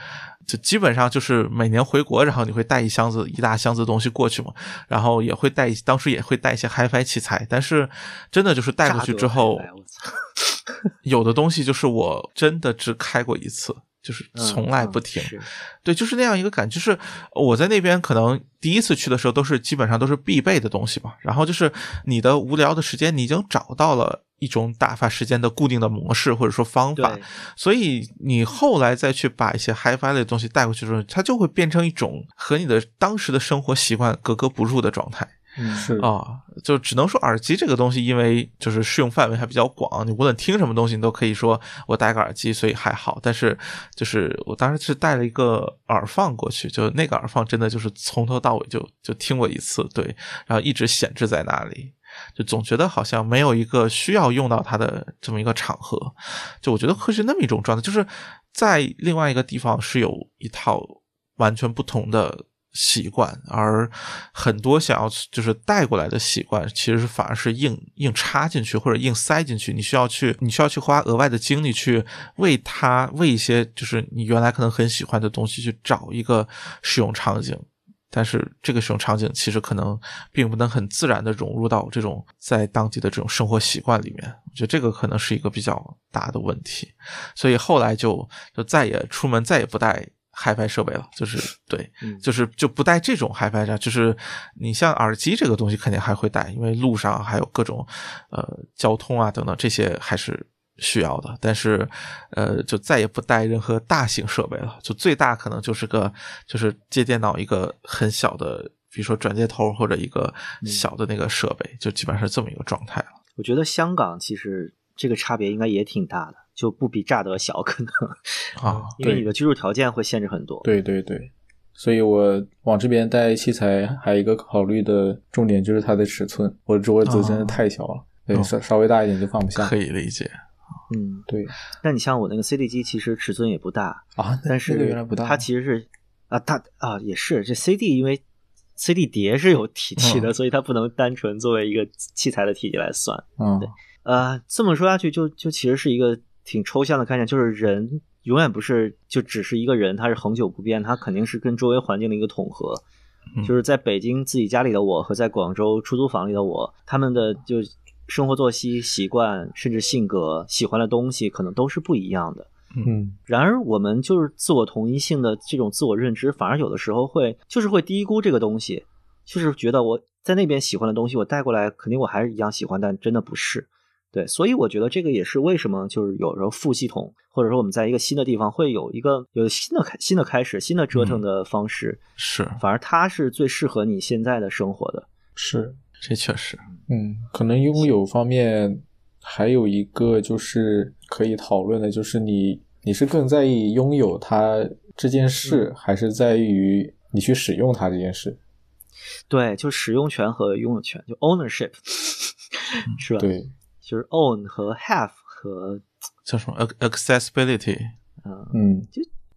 就基本上就是每年回国，然后你会带一箱子一大箱子东西过去嘛，然后也会带，当时也会带一些 HiFi 器材，但是真的就是带过去之后，有的东西就是我真的只开过一次。就是从来不停，对，就是那样一个感觉。就是我在那边可能第一次去的时候，都是基本上都是必备的东西嘛。然后就是你的无聊的时间，你已经找到了一种打发时间的固定的模式或者说方法。所以你后来再去把一些 HiFi 的东西带过去的时候，它就会变成一种和你的当时的生活习惯格格不入的状态。嗯，是啊，就只能说耳机这个东西，因为就是适用范围还比较广，你无论听什么东西，你都可以说我戴个耳机，所以还好。但是就是我当时是带了一个耳放过去，就那个耳放真的就是从头到尾就就听过一次，对，然后一直闲置在那里，就总觉得好像没有一个需要用到它的这么一个场合，就我觉得会是那么一种状态，就是在另外一个地方是有一套完全不同的。习惯，而很多想要就是带过来的习惯，其实反而是硬硬插进去或者硬塞进去。你需要去，你需要去花额外的精力去为它为一些就是你原来可能很喜欢的东西去找一个使用场景，但是这个使用场景其实可能并不能很自然的融入到这种在当地的这种生活习惯里面。我觉得这个可能是一个比较大的问题，所以后来就就再也出门再也不带。HiFi 设备了，就是对，就是就不带这种 HiFi 上，就是你像耳机这个东西肯定还会带，因为路上还有各种呃交通啊等等这些还是需要的，但是呃，就再也不带任何大型设备了，就最大可能就是个就是接电脑一个很小的，比如说转接头或者一个小的那个设备，就基本上是这么一个状态了。我觉得香港其实这个差别应该也挺大的，就不比乍得小，(laughs) 可能啊，(laughs) 因为你的居住条件会限制很多。对对对，所以我往这边带器材还有一个考虑的重点就是它的尺寸，我桌子真的太小了，对，哦稍稍微大一点就放不下。可以理解。嗯，对那你像我那个 CD 机，其实尺寸也不大，啊，但是原来不大，它其实是啊，它啊也是这 CD，因为 CD 碟是有体积的，嗯所以它不能单纯作为一个器材的体积来算。嗯对呃，这么说下去就，就其实是一个挺抽象的概念，就是人永远不是就只是一个人，他是恒久不变，他肯定是跟周围环境的一个统合。嗯就是在北京自己家里的我和在广州出租房里的我，他们的就生活作息习惯，甚至性格、喜欢的东西，可能都是不一样的。嗯然而，我们就是自我同一性的这种自我认知，反而有的时候会就是会低估这个东西，就是觉得我在那边喜欢的东西，我带过来，肯定我还是一样喜欢，但真的不是。对，所以我觉得这个也是为什么就是有时候副系统，或者说我们在一个新的地方会有一个有新的开新的开始、新的折腾的方式，是，反而它是最适合你现在的生活的。是，这确实，嗯，可能拥有方面还有一个就是可以讨论的，就是你你是更在意拥有它这件事，还是在于你去使用它这件事？对，就使用权和拥有权，就 ownership，(laughs) 是吧？，对，就是 own 和 have 和叫什么 ac- accessibility？嗯、嗯，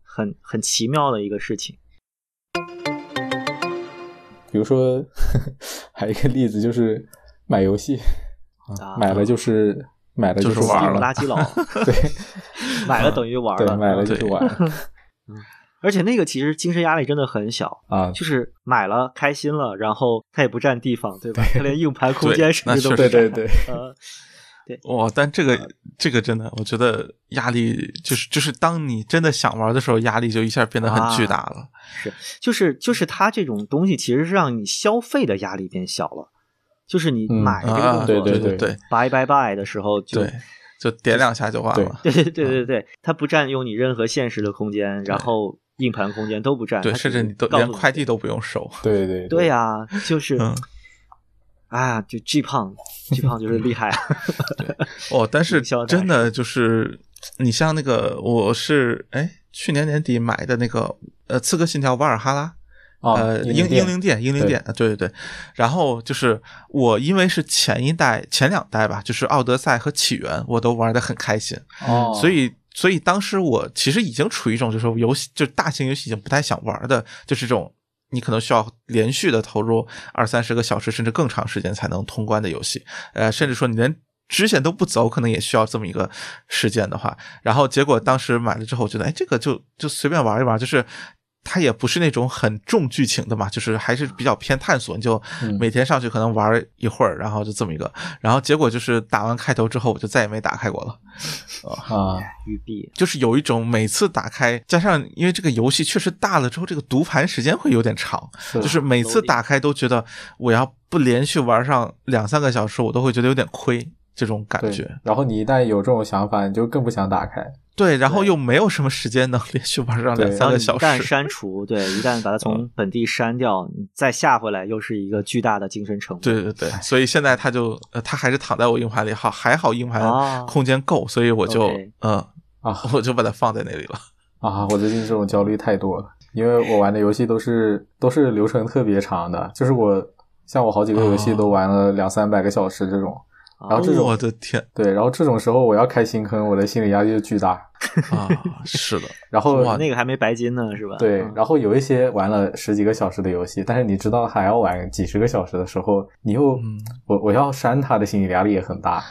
很很奇妙的一个事情。比如说 (laughs) 还有一个例子就是买游戏，啊买了就是买了就是玩了，垃圾佬，(laughs) 对 (laughs) 买了等于玩对，了。买了就是对玩而且那个其实精神压力真的很小，啊，就是买了开心了，然后它也不占地方，对吧？它连硬盘空间对甚至都不对占。对对，呃，哇，但这个这个真的，我觉得压力就是就是当你真的想玩的时候，压力就一下变得很巨大了。是，就是就是它这种东西其实是让你消费的压力变小了，就是你嗯买这个啊，动作，对对对对 buy buy buy 的时候就对，就点两下就完了。(laughs) 对。对对对对，它不占用你任何现实的空间，然后硬盘空间都不占，对，甚至你都连快递都不用收。对对对。呀、就是，嗯哎呀，就巨胖巨胖就是厉害，(laughs) 哦，但是 (laughs) 真的就是，你像那个，我是哎去年年底买的那个呃《刺客信条：瓦尔哈拉》。啊，呃，英英灵灵殿，英灵殿，啊对对对。然后就是我，因为是前一代、前两代吧，就是奥德赛和起源，我都玩的很开心，哦，所以所以当时我其实已经处于一种就是游戏，就是大型游戏已经不太想玩的，就是这种你可能需要连续的投入二三十个小时甚至更长时间才能通关的游戏，呃，甚至说你连支线都不走，可能也需要这么一个时间的话，然后结果当时买了之后，我觉得哎，这个就就随便玩一玩，就是。它也不是那种很重剧情的嘛，就是还是比较偏探索。你就嗯每天上去可能玩一会儿，然后就这么一个，然后结果就是打完开头之后，我就再也没打开过了。啊，玉璧，就是有一种每次打开，加上因为这个游戏确实大了之后，这个读盘时间会有点长，是就是每次打开都觉得我要不连续玩上两三个小时，我都会觉得有点亏这种感觉。。然后你一旦有这种想法，你就更不想打开。对，然后又没有什么时间能连续玩上两三个小时一旦时。删除，对，一旦把它嗯从本地删掉，你再下回来又是一个巨大的精神成本。对对对，所以现在它就呃，它还是躺在我硬盘里，好还好硬啊盘空间够，所以我就嗯啊 (laughs) 我就把它放在那里了。啊，我最近这种焦虑太多了，因为我玩的游戏都是都是流程特别长的，就是我像我好几个游戏都玩了两三百个小时这种。啊然后这种我的天对，然后这种时候我要开新坑，我的心理压力就巨大。啊！是的，(laughs) 然后哇那个还没白金呢，是吧？对嗯，然后有一些玩了十几个小时的游戏，但是你知道还要玩几十个小时的时候，你又、嗯我我要删它的心理压力也很大，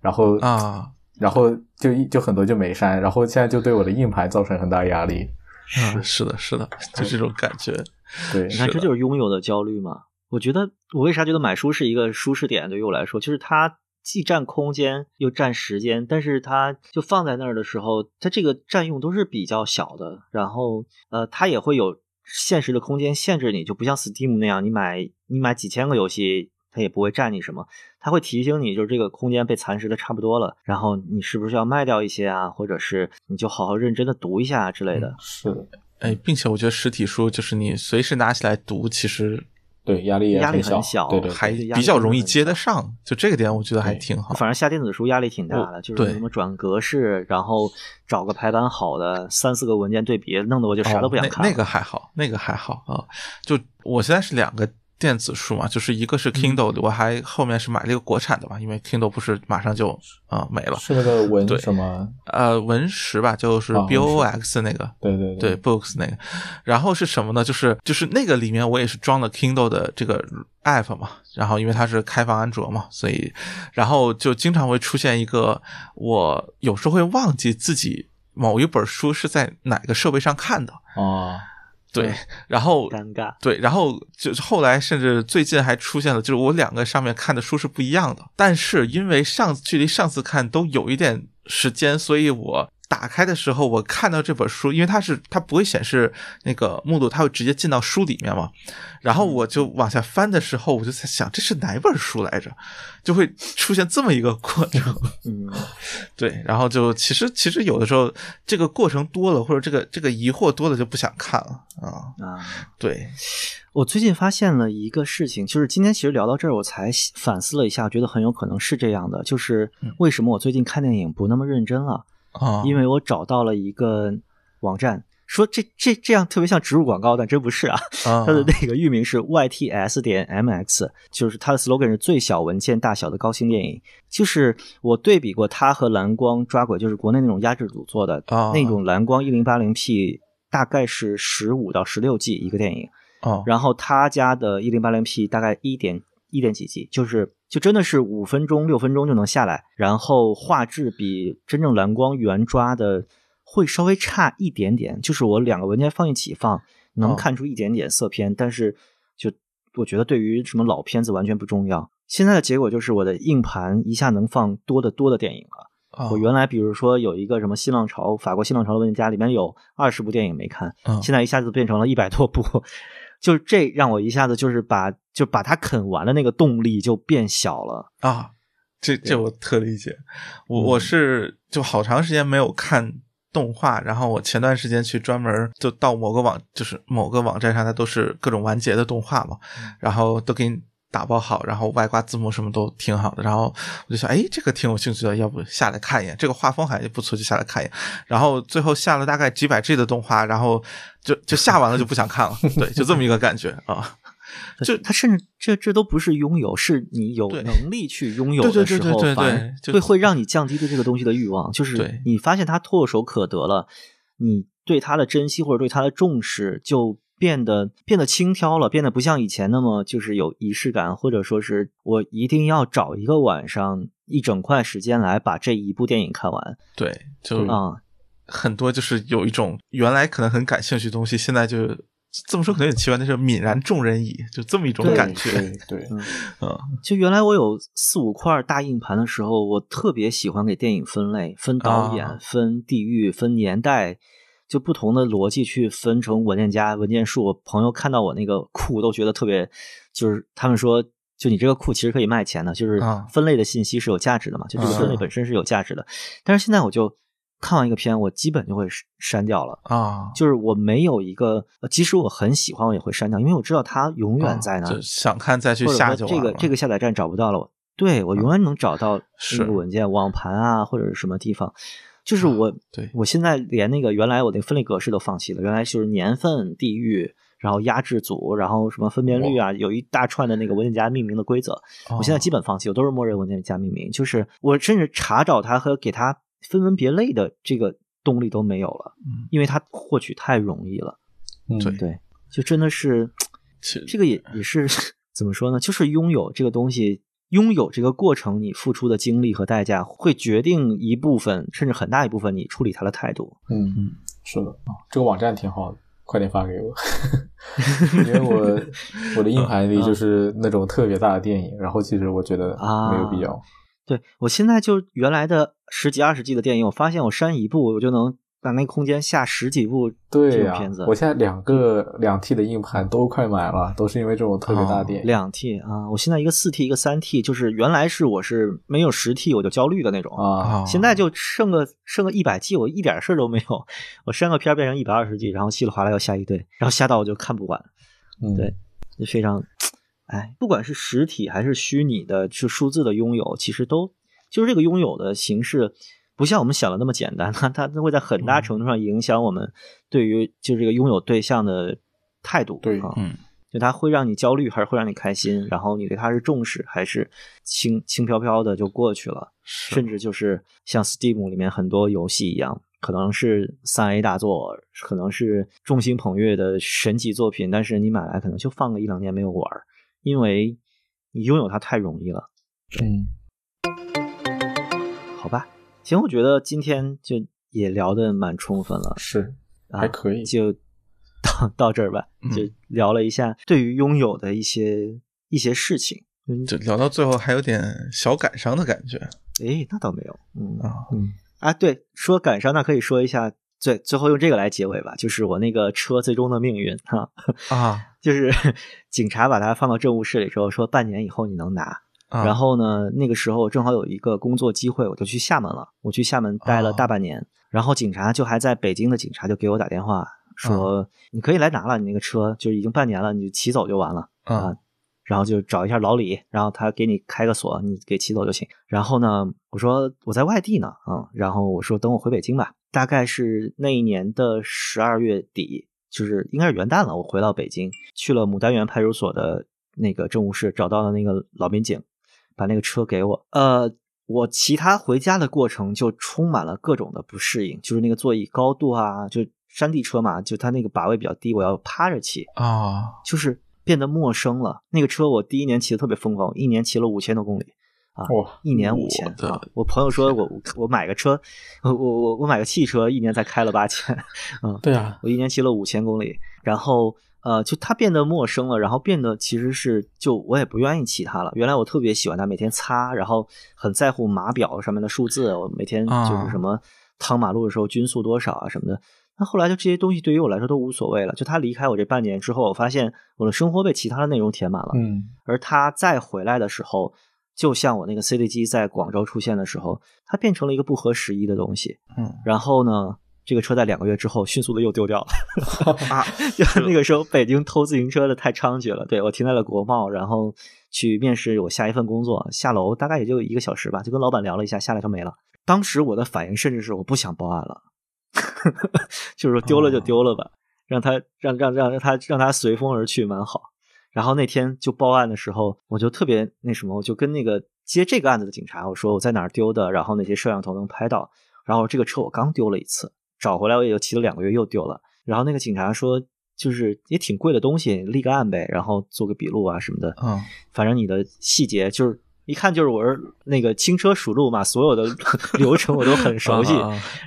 然后啊然后就一就很多就没删，然后现在就对我的硬盘造成很大压力。啊，是的，是的，就这种感觉。(laughs) 对你看，这就是拥有的焦虑嘛。我觉得我为啥觉得买书是一个舒适点，对于我来说，就是它既占空间又占时间，但是它就放在那儿的时候，它这个占用都是比较小的。然后呃，它也会有现实的空间限制你，就不像 Steam 那样，你买你买几千个游戏，它也不会占你什么，它会提醒你，就是这个空间被蚕食的差不多了，然后你是不是要卖掉一些啊，或者是你就好好认真的读一下之类的。是的，哎，并且我觉得实体书就是你随时拿起来读，其实对，压力也压力很很小对对，还比较容易接得上，就这个点我觉得还挺好。反正下电子书压力挺大的，就是对什么转格式，然后找个排版好的，三四个文件对比，弄得我就啥都不想看、哦那。那个还好，那个还好啊。就我现在是两个电子书嘛，就是一个是 Kindle，、我还后面是买了一个国产的嘛，因为 Kindle 不是马上就啊、没了。是那个文对什么？呃，文石吧，就是啊 B O X 那个。对对对 books 那个，然后是什么呢？就是就是那个里面我也是装了 Kindle 的这个 app 嘛，然后因为它是开放安卓嘛，所以然后就经常会出现一个，我有时候会忘记自己某一本书是在哪个设备上看的，啊，对，然后尴尬，对，然后就是后来甚至最近还出现了，就是我两个上面看的书是不一样的，但是因为上距离上次看都有一点时间，所以我打开的时候，我看到这本书，因为它是它不会显示那个目录，它会直接进到书里面嘛，然后我就往下翻的时候，我就在想这是哪本书来着，就会出现这么一个过程。(laughs) 嗯，对，然后就其实其实有的时候这个过程多了，或者这个这个疑惑多了，就不想看了啊。啊。对，我最近发现了一个事情，就是今天其实聊到这儿，我才反思了一下，觉得很有可能是这样的，就是为什么我最近看电影不那么认真了？啊，因为我找到了一个网站，说这这这样特别像植入广告，但真不是啊。啊。(laughs) 它的那个域名是 yts 点 mx，就是它的 slogan 是最小文件大小的高清电影。就是我对比过它和蓝光抓鬼，就是国内那种压制组做的、啊。那种蓝光一零八零 P，大概是十五到十六 G 一个电影，哦，然后他家的一零八零 P 大概一点一点几 G，就是就真的是五分钟六分钟就能下来，然后画质比真正蓝光原抓的会稍微差一点点，就是我两个文件放一起放，能哦看出一点点色偏，但是就我觉得对于什么老片子完全不重要。现在的结果就是我的硬盘一下能放多的多的电影了。哦我原来比如说有一个什么新浪潮，法国新浪潮的文件夹里面有二十部电影没看，嗯现在一下子变成了一百多部，就是这让我一下子就是把就把它啃完了那个动力就变小了。啊，这这我特理解。我我嗯是就好长时间没有看动画，然后我前段时间去专门就到某个网，就是某个网站上，它都是各种完结的动画嘛，然后都给你打包好，然后外挂字幕什么都挺好的。然后我就想，哎，这个挺有兴趣的，要不下来看一眼？这个画风还不错，就下来看一眼。然后最后下了大概几百 G 的动画，然后就 (laughs) 就下完了就不想看了，对，就这么一个感觉啊。就他甚至这这都不是拥有，是你有 (laughs) 能力去拥有的时候，对对对反而对会会让你降低对这个东西的欲望。就是你发现它唾手可得了，你对它的珍惜或者对它的重视就变得变得轻佻了，变得不像以前那么就是有仪式感，或者说是我一定要找一个晚上一整块时间来把这一部电影看完对，就啊。很多就是有一种原来可能很感兴趣的东西，现在就这么说可能有点奇怪，但是泯然众人矣，就这么一种感觉。对对，嗯 (laughs) 嗯就原来我有四五块大硬盘的时候，我特别喜欢给电影分类，分导演、啊分地域、分年代，就不同的逻辑去分成文件夹、文件数。我朋友看到我那个库都觉得特别，就是他们说，就你这个库其实可以卖钱的，就是啊分类的信息是有价值的嘛，就这个啊分类本身是有价值的。但是现在我就看完一个片，我基本就会删掉了。啊，就是我没有一个，呃即使我很喜欢，我也会删掉，因为我知道它永远在那就想看再去下就。这个这个下载站找不到了，对我永远能找到那个文件，网盘啊或者是什么地方。就是我，对我现在连那个原来我那个分类格式都放弃了，原来就是年份、地域，然后压制组，然后什么分辨率啊，有一大串的那个文件夹命名的规则，我现在基本放弃，我都是默认文件夹命名，就是我甚至查找它和给它分门别类的这个动力都没有了，嗯因为它获取太容易了。嗯对对，就真的是这个也也是 (laughs) 怎么说呢？就是拥有这个东西，拥有这个过程，你付出的精力和代价，会决定一部分甚至很大一部分你处理它的态度。嗯嗯，是的啊，这个网站挺好的，快点发给我，(laughs) 因为我我的硬盘里就是那种特别大的电影，然后其实我觉得啊没有必要。对我现在就原来的十几二十 G 的电影，我发现我删一部，我就能把那空间下十几部对呀、这种片子，我现在两个两 T 的硬盘都快买了，都是因为这种特别大电影。两 T 啊，我现在一个四 T 一个三 T，就是原来是我是没有十 T 我就焦虑的那种，啊，啊，现在就剩个剩个一百 G，我一点事儿都没有，我删个片变成一百二十 G，然后稀里哗啦又下一堆，然后下到我就看不完，嗯，对就非常，哎，不管是实体还是虚拟的，是数字的拥有，其实都就是这个拥有的形式，不像我们想的那么简单，(laughs) 它它会在很大程度上影响我们对于就是这个拥有对象的态度，对啊，嗯。就它会让你焦虑，还是会让你开心，然后你对它是重视，还是轻轻飘飘的就过去了，是。甚至就是像 Steam 里面很多游戏一样。可能是三 A 大作，可能是众星捧月的神级作品，但是你买来可能就放个一两年没有玩儿，因为你拥有它太容易了。嗯，好吧，行，我觉得今天就也聊的蛮充分了，是啊还可以。就到到这儿吧，嗯就聊了一下对于拥有的一些一些事情。嗯，就聊到最后还有点小感伤的感觉哎，那倒没有，嗯啊，嗯啊，对，说感伤，那可以说一下，最最后用这个来结尾吧，就是我那个车最终的命运哈，啊 (laughs) 就是 (laughs) 警察把它放到政务室里之后，说半年以后你能拿。啊，然后呢，那个时候正好有一个工作机会，我就去厦门了。我去厦门待了哦大半年，然后警察就还在北京的警察就给我打电话说，你可以来拿了，你那个车就已经半年了，你就骑走就完了啊。啊然后就找一下老李，然后他给你开个锁，你给骑走就行。然后呢，我说我在外地呢，嗯，然后我说等我回北京吧，大概是那一年的十二月底，就是应该是元旦了，我回到北京，去了牡丹园派出所的那个政务室，找到了那个老民警，把那个车给我。呃，我骑它回家的过程就充满了各种的不适应，就是那个座椅高度啊，就山地车嘛，就它那个把位比较低，我要趴着骑，啊就是变得陌生了。那个车我第一年骑的特别疯狂，一年骑了五千多公里。啊，一年五千的啊！我朋友说我我我买个车，我我我我买个汽车，一年才开了八千，(laughs) 嗯，对啊，我一年骑了五千公里，然后呃，就它变得陌生了，然后变得其实是就我也不愿意骑它了。原来我特别喜欢它，每天擦，然后很在乎码表上面的数字，我每天就是什么趟马路的时候均速多少啊什么的。那后来就这些东西对于我来说都无所谓了。就他离开我这半年之后，我发现我的生活被其他的内容填满了，嗯而他再回来的时候，就像我那个 CD 机在广州出现的时候，它变成了一个不合时宜的东西。嗯然后呢，这个车在两个月之后迅速的又丢掉了。(laughs) 啊 (laughs) 就那个时候，北京偷自行车的太猖獗了。对我停在了国贸，然后去面试我下一份工作，下楼大概也就一个小时吧，就跟老板聊了一下，下来就没了。当时我的反应甚至是我不想报案了，(laughs) 就是说丢了就丢了吧，让他让让让让他让他随风而去，蛮好。然后那天就报案的时候，我就特别那什么，我就跟那个接这个案子的警察我说我在哪儿丢的，然后那些摄像头能拍到，然后这个车我刚丢了一次，找回来我也就骑了两个月又丢了。然后那个警察说，就是也挺贵的东西，立个案呗，然后做个笔录啊什么的。嗯反正你的细节就是一看就是我是那个轻车熟路嘛，所有的 (laughs) 流程我都很熟悉。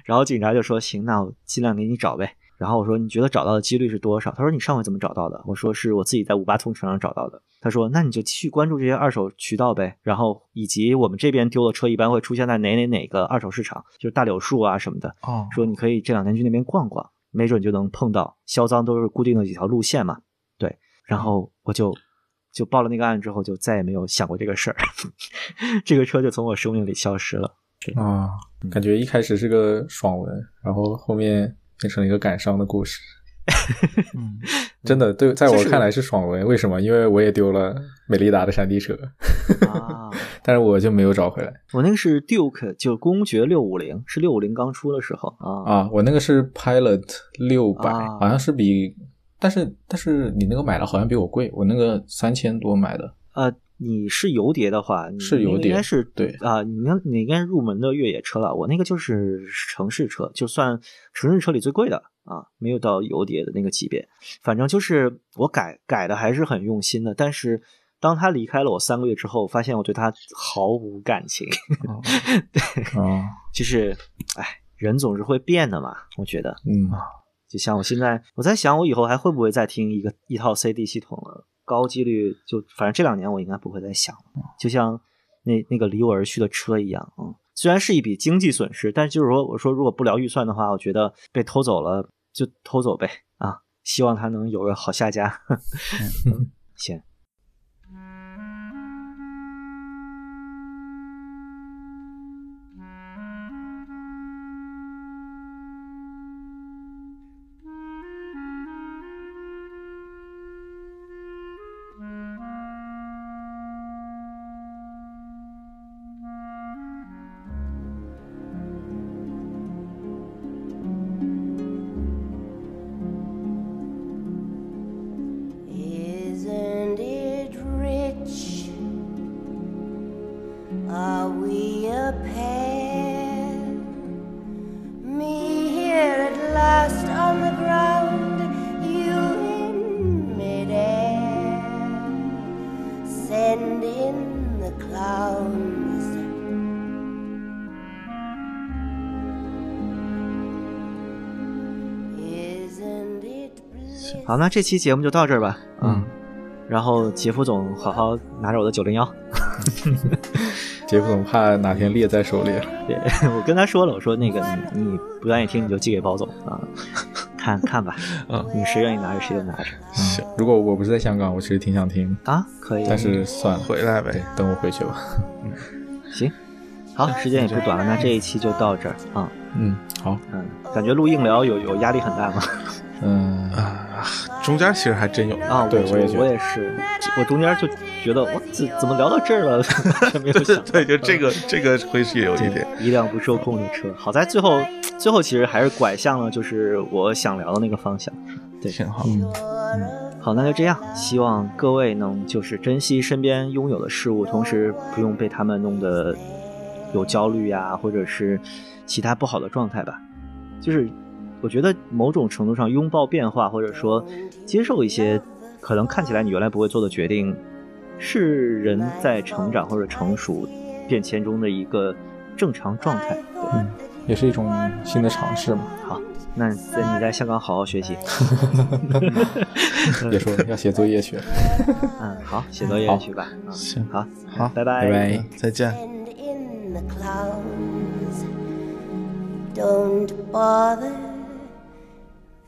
然后警察就说：“行，那我尽量给你找呗。”然后我说：“你觉得找到的几率是多少？”他说：“你上回怎么找到的？”我说：“是我自己在五八同城上找到的。”他说：“那你就继续关注这些二手渠道呗，然后以及我们这边丢的车一般会出现在哪哪哪个二手市场，就是大柳树啊什么的。哦说你可以这两天去那边逛逛，没准就能碰到。销赃都是固定的几条路线嘛，对。然后我就就报了那个案之后，就再也没有想过这个事儿，(laughs) 这个车就从我生命里消失了。啊，感觉一开始是个爽文，然后后面变成了一个感伤的故事。(laughs) 嗯真的，对，在我看来是爽文。为什么？因为我也丢了美利达的山地车，啊，(laughs) 但是我就没有找回来我那个是 Duke，就公爵六五零，是六五零刚出的时候啊。啊。我那个是 Pilot 六百、啊好像是比，但是但是你那个买的好像比我贵，我那个三千多买的。呃，你是油碟的话，你是油碟应该是对啊，你应你应该是入门的越野车了。我那个就是城市车，就算城市车里最贵的啊，没有到油碟的那个级别。反正就是我改改的还是很用心的，但是当他离开了我三个月之后，发现我对他毫无感情。(laughs) 哦对，啊，就是哎，人总是会变的嘛，我觉得。嗯，就像我现在，我在想，我以后还会不会再听一个一套 CD 系统了？高几率就，反正这两年我应该不会再想了。就像那那个离我而去的车一样，嗯，虽然是一笔经济损失，但就是说，我说如果不聊预算的话，我觉得被偷走了就偷走呗啊！希望他能有个好下家。(laughs) 行。好，那这期节目就到这儿吧。嗯，然后杰夫总好好拿着我的九零幺。(laughs) 杰夫总怕哪天裂在手里。(laughs) 对我跟他说了，我说那个你你不愿意听你就寄给包总啊，看看吧，(laughs) 嗯你谁愿意拿着谁就拿着行，如果我不是在香港，我其实挺想听，啊，可以。但是算了，回来呗，等我回去吧。嗯行，好，时间也不短了，那这一期就到这儿啊。嗯，好，嗯，感觉录硬聊有有压力很大吗？嗯，啊，中间其实还真有啊，对我也觉得我也是，我中间就觉得我怎怎么聊到这儿了，(laughs) 没有对对想对，就这个这个会是有一点，一辆不受控的车。好在最后最后其实还是拐向了就是我想聊的那个方向。对，挺好。嗯，好，那就这样。希望各位能就是珍惜身边拥有的事物，同时不用被他们弄得有焦虑呀，或者是其他不好的状态吧。就是我觉得某种程度上拥抱变化，或者说接受一些可能看起来你原来不会做的决定，是人在成长或者成熟变迁中的一个正常状态。对，嗯，也是一种新的尝试嘛。好，那在你在香港好好学习。别说要写作业去了。嗯，好，写作业去吧。嗯，行好，好拜拜，拜拜。再见。Don't bother,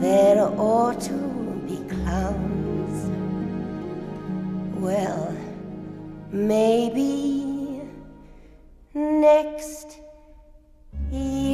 there ought to be clowns. Well, maybe next year.